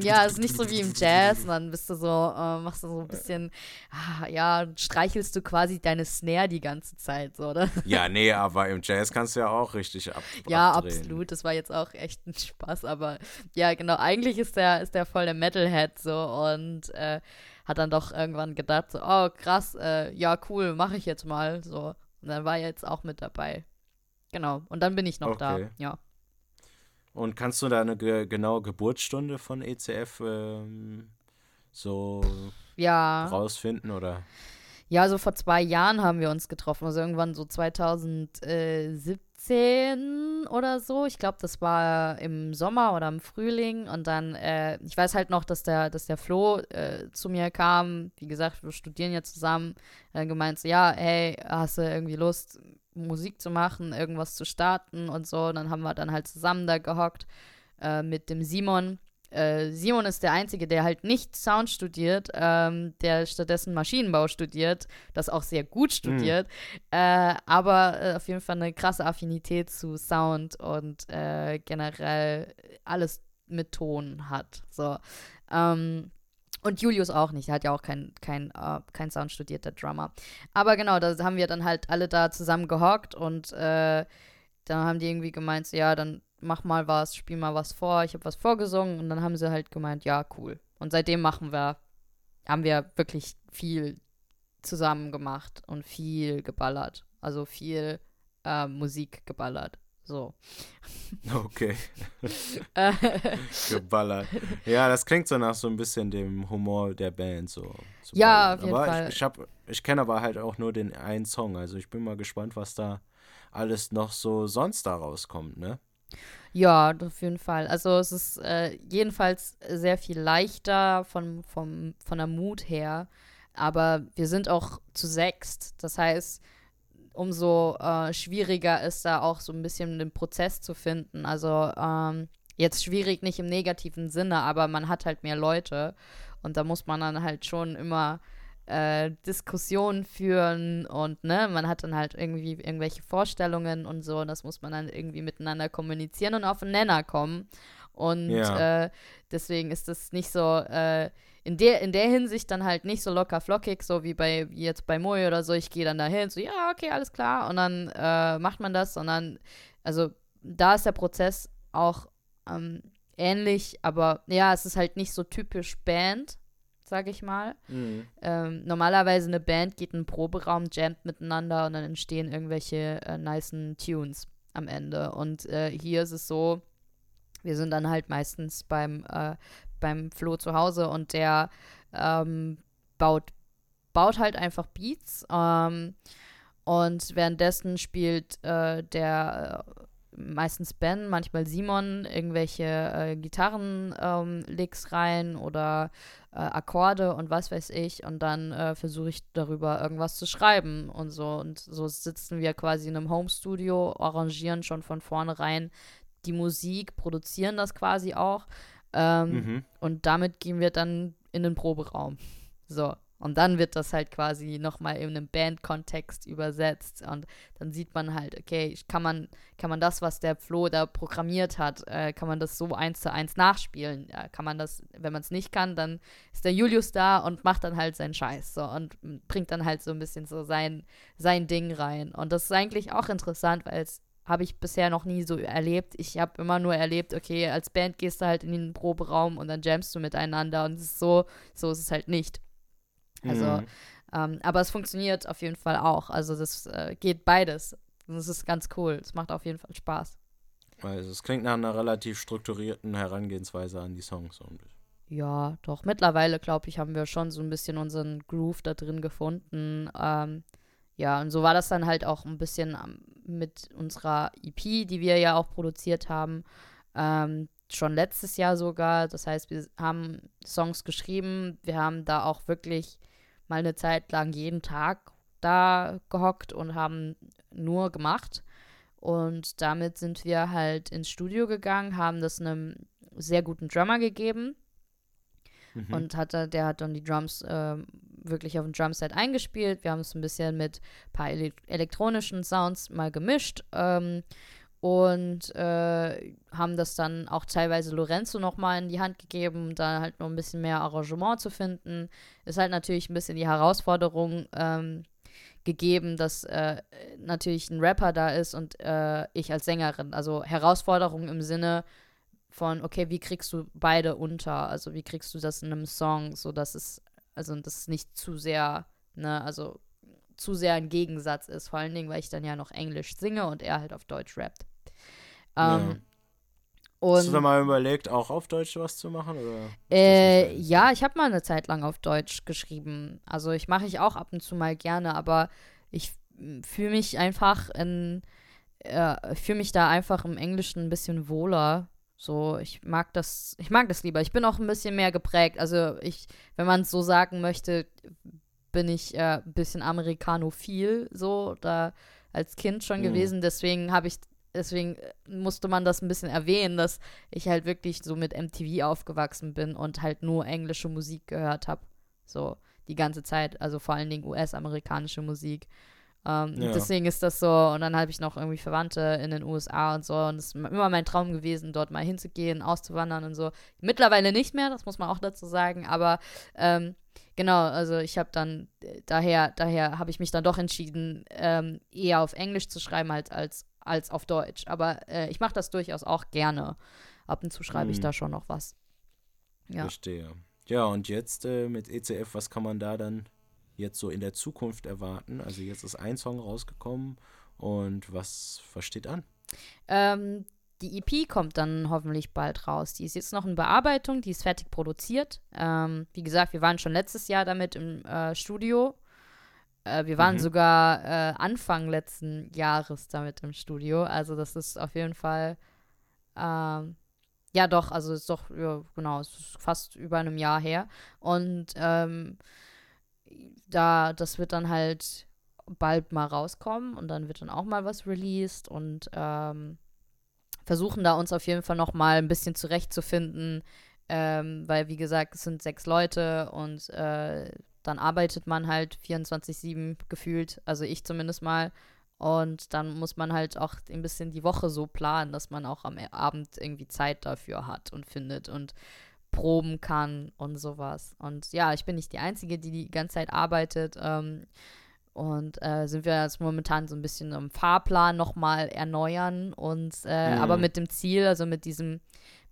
Ja, ist nicht so wie im Jazz. Und dann bist du so, äh, machst du so ein bisschen, ah, ja, streichelst du quasi deine Snare die ganze Zeit, so, oder? Ja, nee, aber im Jazz kannst du ja auch richtig ab Ja, abdrehen. absolut. Das war jetzt auch echt ein Spaß, aber ja, genau. Eigentlich ist der, ist der voll der Metalhead so und äh, hat dann doch irgendwann gedacht, so, oh krass, äh, ja, cool, mache ich jetzt mal. So. Und dann war er jetzt auch mit dabei. Genau. Und dann bin ich noch da. Okay. Ja. Und kannst du da eine ge genaue Geburtsstunde von ECF ähm, so Ja. rausfinden oder? Ja, so vor zwei Jahren haben wir uns getroffen. Also irgendwann so 2017 oder so. Ich glaube, das war im Sommer oder im Frühling. Und dann, äh, ich weiß halt noch, dass der, dass der Flo äh, zu mir kam. Wie gesagt, wir studieren ja zusammen. Hat gemeint, so, ja, hey, hast du irgendwie Lust, Musik zu machen, irgendwas zu starten und so. Und dann haben wir dann halt zusammen da gehockt äh, mit dem Simon. Äh, Simon ist der Einzige, der halt nicht Sound studiert, ähm, der stattdessen Maschinenbau studiert, das auch sehr gut studiert, äh, aber äh, auf jeden Fall eine krasse Affinität zu Sound und äh, generell alles mit Ton hat. So. Ähm, und Julius auch nicht, er hat ja auch kein, kein, äh, kein Sound studierter Drummer. Aber genau, da haben wir dann halt alle da zusammen gehockt und äh, dann haben die irgendwie gemeint, so, ja, dann mach mal was, spiel mal was vor. Ich habe was vorgesungen und dann haben sie halt gemeint, ja, cool. Und seitdem machen wir, haben wir wirklich viel zusammen gemacht und viel geballert. Also viel äh, Musik geballert. So. Okay, geballert. Ja, das klingt so nach so ein bisschen dem Humor der Band so. Ja, ballern. auf jeden aber Fall. Ich, ich, hab- ich kenne aber halt auch nur den einen Song. Also ich bin mal gespannt, was da alles noch so sonst da rauskommt, ne? Ja, auf jeden Fall. Also es ist äh, jedenfalls sehr viel leichter von, vom, von der Mut her. Aber wir sind auch zu sechst. Das heißt, umso äh, schwieriger ist da auch so ein bisschen den Prozess zu finden. Also ähm, jetzt schwierig nicht im negativen Sinne, aber man hat halt mehr Leute. Und da muss man dann halt schon immer äh, Diskussionen führen und ne, man hat dann halt irgendwie irgendwelche Vorstellungen und so, und das muss man dann irgendwie miteinander kommunizieren und auf einen Nenner kommen. Und Ja. äh, deswegen ist das nicht so, äh, in der, in der Hinsicht dann halt nicht so locker flockig, so wie bei wie jetzt bei Moe oder so, ich gehe dann dahin, so, ja, okay, alles klar, und dann äh, macht man das, sondern, also da ist der Prozess auch ähm, ähnlich, aber ja, es ist halt nicht so typisch Band, sag ich mal. Ähm, normalerweise eine Band geht in einen Proberaum, jammt miteinander und dann entstehen irgendwelche äh, nicen Tunes am Ende. Und äh, hier ist es so, wir sind dann halt meistens beim, äh, beim Flo zu Hause und der ähm, baut, baut halt einfach Beats. Ähm, und währenddessen spielt äh, der äh, meistens Ben, manchmal Simon irgendwelche äh, Gitarren-Licks rein oder äh, Akkorde und was weiß ich. Und dann äh, versuche ich darüber irgendwas zu schreiben und so. Und so sitzen wir quasi in einem Home-Studio, arrangieren schon von vornherein die Musik, produzieren das quasi auch. Ähm, Mhm. und damit gehen wir dann in den Proberaum. So. Und dann wird das halt quasi nochmal in einem Band-Kontext übersetzt. Und dann sieht man halt, okay, kann man, kann man das, was der Flo da programmiert hat, äh, kann man das so eins zu eins nachspielen. Ja, kann man das, wenn man es nicht kann, dann ist der Julius da und macht dann halt seinen Scheiß. So, und bringt dann halt so ein bisschen so sein, sein Ding rein. Und das ist eigentlich auch interessant, weil es habe ich bisher noch nie so erlebt. Ich habe immer nur erlebt, okay, als Band gehst du halt in den Proberaum und dann jammst du miteinander und es ist so, so ist es halt nicht. Also, Mhm. ähm, aber es funktioniert auf jeden Fall auch. Also das äh, geht beides. Das ist ganz cool. Es macht auf jeden Fall Spaß. Also es klingt nach einer relativ strukturierten Herangehensweise an die Songs. so ein bisschen. Ja, doch. Mittlerweile, glaube ich, haben wir schon so ein bisschen unseren Groove da drin gefunden. Ähm, ja, und so war das dann halt auch ein bisschen ähm, mit unserer EP, die wir ja auch produziert haben. Ähm, schon letztes Jahr sogar. Das heißt, wir haben Songs geschrieben. Wir haben da auch wirklich mal eine Zeit lang jeden Tag da gehockt und haben nur gemacht. Und damit sind wir halt ins Studio gegangen, haben das einem sehr guten Drummer gegeben. Mhm. Und hat, der hat dann die Drums ähm, wirklich auf dem Drumset eingespielt. Wir haben es ein bisschen mit ein paar ele elektronischen Sounds mal gemischt. Ähm, und äh, haben das dann auch teilweise Lorenzo nochmal in die Hand gegeben, da halt noch ein bisschen mehr Arrangement zu finden. Ist halt natürlich ein bisschen die Herausforderung ähm, gegeben, dass äh, natürlich ein Rapper da ist und äh, ich als Sängerin. Also Herausforderung im Sinne von, okay, wie kriegst du beide unter? Also wie kriegst du das in einem Song, so dass es, also das nicht zu sehr, ne, also zu sehr ein Gegensatz ist, vor allen Dingen, weil ich dann ja noch Englisch singe und er halt auf Deutsch rappt. Ja. Ähm, Hast du da mal überlegt, auch auf Deutsch was zu machen? Äh, ja, ich habe mal eine Zeit lang auf Deutsch geschrieben. Also ich mache ich auch ab und zu mal gerne, aber ich fühle mich einfach in, äh, fühle mich da einfach im Englischen ein bisschen wohler. So, ich mag das, ich mag das lieber. Ich bin auch ein bisschen mehr geprägt. Also ich, wenn man es so sagen möchte, bin ich äh, ein bisschen amerikanophil, so, da als Kind schon Mhm. gewesen. Deswegen habe ich, deswegen äh, musste man das ein bisschen erwähnen, dass ich halt wirklich so mit MTV aufgewachsen bin und halt nur englische Musik gehört habe. So die ganze Zeit, also vor allen Dingen US-amerikanische Musik. Ähm, Ja. Deswegen ist das so, und dann habe ich noch irgendwie Verwandte in den USA und so. Und es ist immer mein Traum gewesen, dort mal hinzugehen, auszuwandern und so. Mittlerweile nicht mehr, das muss man auch dazu sagen, aber ähm, genau, also ich habe dann, äh, daher, daher habe ich mich dann doch entschieden, ähm, eher auf Englisch zu schreiben als, als, als auf Deutsch. Aber äh, ich mache das durchaus auch gerne. Ab und zu schreibe ich Mhm. da schon noch was. Ja. Verstehe. Ja, und jetzt äh, mit ECF, was kann man da dann jetzt so in der Zukunft erwarten? Also jetzt ist ein Song rausgekommen und was, was steht an? Ähm, die EP kommt dann hoffentlich bald raus. Die ist jetzt noch in Bearbeitung, die ist fertig produziert. Ähm, wie gesagt, wir waren schon letztes Jahr damit im äh, Studio. Äh, wir waren Mhm. sogar äh, Anfang letzten Jahres damit im Studio. Also das ist auf jeden Fall, ähm, ja doch, also ist doch, ja, genau, es ist fast über einem Jahr her. Und ähm, da, das wird dann halt bald mal rauskommen und dann wird dann auch mal was released und ähm, versuchen da uns auf jeden Fall noch mal ein bisschen zurechtzufinden, ähm, weil wie gesagt, es sind sechs Leute und äh, dann arbeitet man halt 24-7 gefühlt, also ich zumindest mal. Und dann muss man halt auch ein bisschen die Woche so planen, dass man auch am Abend irgendwie Zeit dafür hat und findet und proben kann und sowas. Und ja, ich bin nicht die Einzige, die die ganze Zeit arbeitet. Ähm, und äh, sind wir jetzt momentan so ein bisschen im Fahrplan nochmal erneuern und äh, Mhm. aber mit dem Ziel, also mit diesem,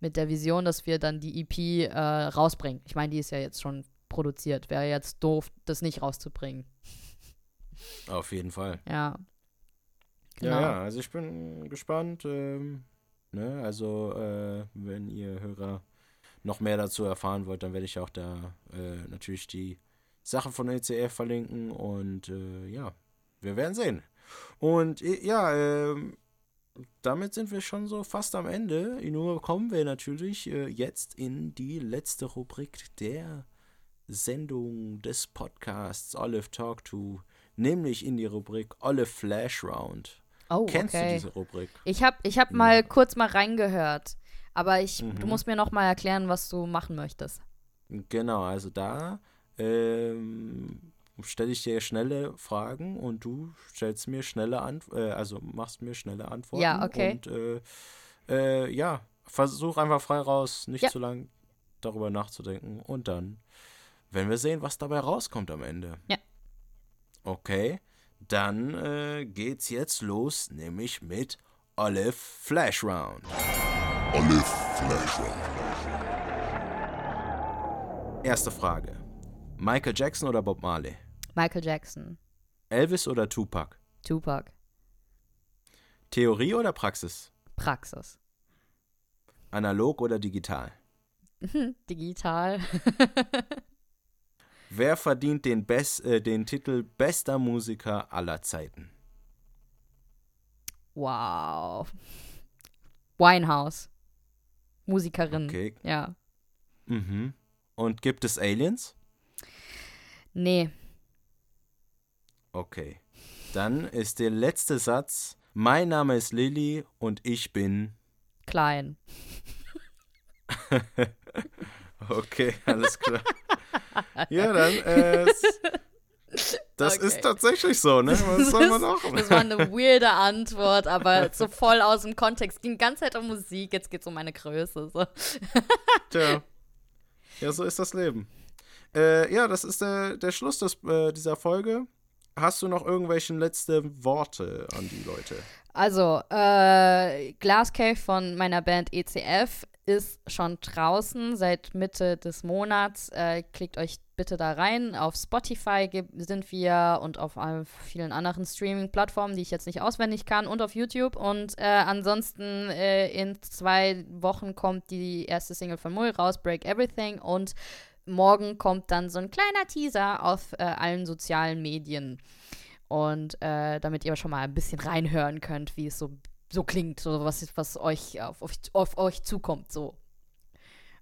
mit der Vision, dass wir dann die EP äh, rausbringen. Ich meine, die ist ja jetzt schon produziert. Wäre jetzt doof, das nicht rauszubringen. Auf jeden Fall. Ja. Ja, ja, also ich bin gespannt. Ähm, ne? Also, äh, wenn ihr Hörer noch mehr dazu erfahren wollt, dann werde ich auch da äh, natürlich die Sachen von ECF verlinken und äh, ja, wir werden sehen. Und äh, ja, ähm, damit sind wir schon so fast am Ende. Nur kommen wir natürlich äh, jetzt in die letzte Rubrik der Sendung des Podcasts Olive Talk to, nämlich in die Rubrik Olive Flash Round. Oh, Kennst du okay. diese Rubrik? Ich habe ich hab mal kurz mal reingehört. Aber ich, du Mhm. musst mir noch mal erklären, was du machen möchtest. Genau, also da ähm, stelle ich dir schnelle Fragen und du stellst mir schnelle Antworten, äh, also machst mir schnelle Antworten. Ja, okay. Und äh, äh, ja, versuch einfach frei raus, nicht Ja. zu lang darüber nachzudenken und dann werden wir sehen, was dabei rauskommt am Ende. Ja. Okay, dann äh, geht's jetzt los, nämlich mit Olive Flash Round. Olive Flash Round. Erste Frage. Michael Jackson oder Bob Marley? Michael Jackson, Elvis oder Tupac? Tupac, Theorie oder Praxis? Praxis. Analog oder digital? Digital. Wer verdient den, Best, äh, den Titel bester Musiker aller Zeiten? wow. Winehouse. Musikerin. Okay. Ja. Mhm. Und gibt es Aliens? Nee. Okay. Dann ist der letzte Satz. Mein Name ist Lilly und ich bin. Klein. Okay, alles klar. ja, dann. Äh, das Okay. ist tatsächlich so, ne? Was soll man auch? Das war eine weirde Antwort, aber so voll aus dem Kontext. Ging die ganze Zeit um Musik, jetzt geht's um meine Größe. So. Tja. Ja, so ist das Leben. Äh, ja, das ist der, der Schluss des, äh, dieser Folge. Hast du noch irgendwelche letzte Worte an die Leute? Also, äh, Glass Cave von meiner Band ECF ist schon draußen seit Mitte des Monats. Äh, klickt euch bitte da rein. Auf Spotify sind wir und auf vielen anderen Streaming-Plattformen, die ich jetzt nicht auswendig kann, und auf YouTube. Und äh, ansonsten äh, in zwei Wochen kommt die erste Single von Mull raus, Break Everything. Und morgen kommt dann so ein kleiner Teaser auf äh, allen sozialen Medien. Und äh, damit ihr schon mal ein bisschen reinhören könnt, wie es so, so klingt, so was, was euch auf, auf, auf euch zukommt, so.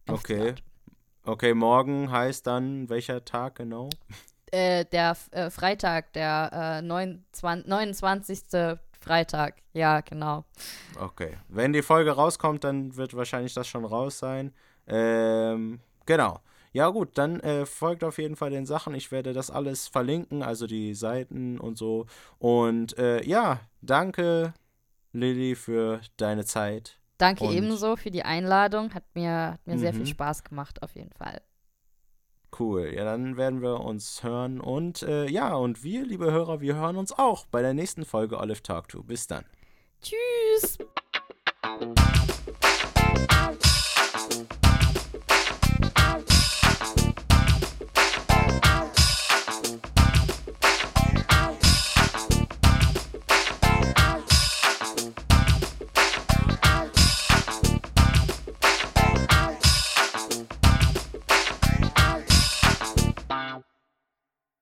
Auf Okay. Okay, morgen heißt dann welcher Tag genau? Äh, der äh, Freitag, der äh, 29, 29. Freitag, ja, genau. Okay. Wenn die Folge rauskommt, dann wird wahrscheinlich das schon raus sein. Ähm, genau. Ja gut, dann äh, folgt auf jeden Fall den Sachen. Ich werde das alles verlinken, also die Seiten und so. Und äh, ja, danke Lilly für deine Zeit. Danke Und- ebenso für die Einladung. Hat mir, hat mir sehr viel Mhm. Spaß gemacht, auf jeden Fall. Cool. Ja, dann werden wir uns hören. Und äh, ja, und wir, liebe Hörer, wir hören uns auch bei der nächsten Folge Olive Talk to. Bis dann. Tschüss!